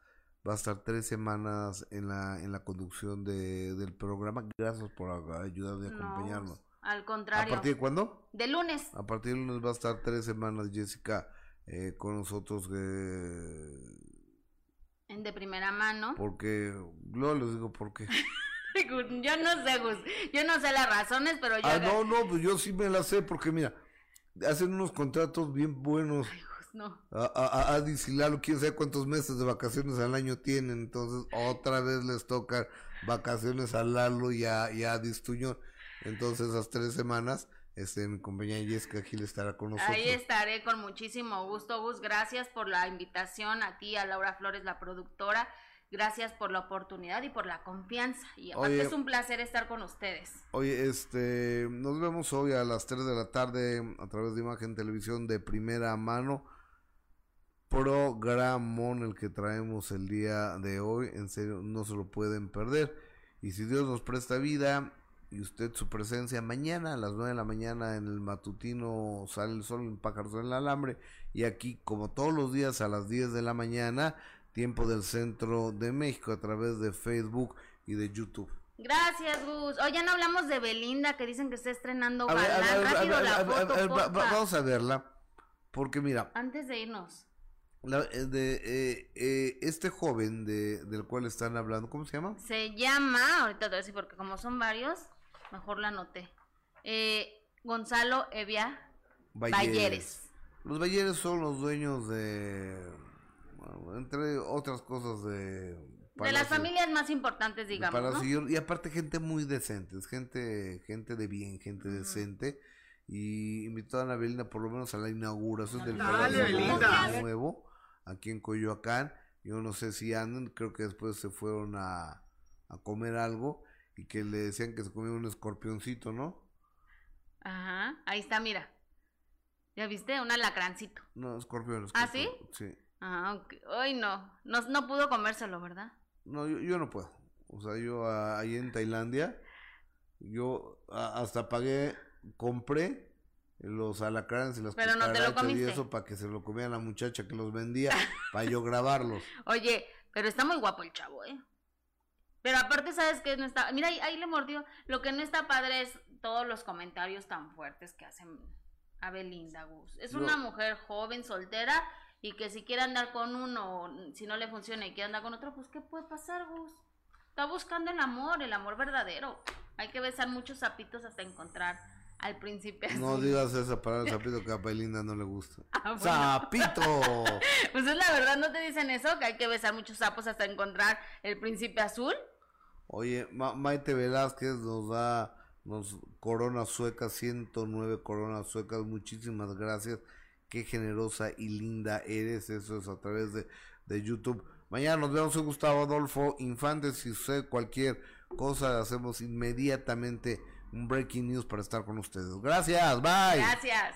va a estar tres semanas en la, en la conducción de, del programa. Gracias por a- ayudarme a No, acompañarnos. al ¿A contrario. partir de cuándo? De lunes. A partir del lunes va a estar tres semanas Jessica eh, con nosotros eh, En de primera mano. porque luego les digo por qué. yo no sé, Gus. Yo no sé las razones, pero yo. Ah, no, no, pues yo sí me las sé porque mira, hacen unos contratos bien buenos. Ay, no. A, a, a Lalo, quién sabe cuántos meses de vacaciones al año tienen. Entonces, otra vez les toca vacaciones a Lalo y a, y a Distuñón. Entonces, esas tres semanas, este, mi compañera Jessica Gil estará con nosotros. Ahí estaré con muchísimo gusto, Gus. Gracias por la invitación a ti, a Laura Flores, la productora. Gracias por la oportunidad y por la confianza. Y aparte es un placer estar con ustedes. Oye, este, nos vemos hoy a las 3 de la tarde a través de Imagen Televisión de primera mano. Programón el que traemos el día de hoy. En serio, no se lo pueden perder. Y si Dios nos presta vida y usted su presencia mañana a las 9 de la mañana en el matutino sale el sol en Pájaros en el Alambre. Y aquí, como todos los días a las 10 de la mañana Tiempo del Centro de México a través de Facebook y de YouTube. Gracias, Gus. Hoy ya no hablamos de Belinda, que dicen que está estrenando Rápido Vamos a verla, porque mira... Antes de irnos. Eh, de eh, eh, este joven de, del cual están hablando, ¿cómo se llama? Se llama, ahorita te voy a decir porque como son varios, mejor la anoté. Gonzalo Evia Balleres. Los Balleres son los dueños de entre otras cosas de... de las familias más importantes, digamos. y, aparte gente muy decente, es gente, gente de bien, gente decente. Y invitaron a Belinda por lo menos a la inauguración del nuevo aquí en Coyoacán. Yo no sé si andan, creo que después se fueron a, a comer algo y que le decían que se comía un escorpioncito, ¿no? Ajá, ahí está, mira. ¿Ya viste? Un alacrancito. No, escorpión, ¿Ah, sí? Sí. Ah, Ay, no. no. No pudo comérselo, ¿verdad? No, yo, no puedo. O sea, yo ahí en Tailandia, yo hasta pagué, compré los alacranes y las Pero no te lo y eso para que se lo comiera la muchacha que los vendía, para yo grabarlos. Oye, pero está muy guapo el chavo, ¿eh? Pero aparte, ¿sabes qué? No está... Mira, ahí, le mordió. Lo que no está padre es todos los comentarios tan fuertes que hacen a Belinda Gus. Es una mujer joven, soltera, y que si quiere andar con uno, si no le funciona y quiere andar con otro, pues ¿qué puede pasar, Gus? Está buscando el amor, el amor verdadero. Hay que besar muchos zapitos hasta encontrar al príncipe No digas esa palabra zapito que a Belinda no le gusta. Ah, ¡Zapito! pues es la verdad, ¿no te dicen eso? Que hay que besar muchos sapos hasta encontrar el príncipe azul. Oye, Maite Velázquez nos da nos corona suecas, 109 coronas suecas. Muchísimas gracias qué generosa y linda eres. Eso es a través de, de YouTube. Mañana nos vemos. Soy Gustavo Adolfo Infante. Si usted cualquier cosa, hacemos inmediatamente un breaking news para estar con ustedes. Gracias. Bye. Gracias.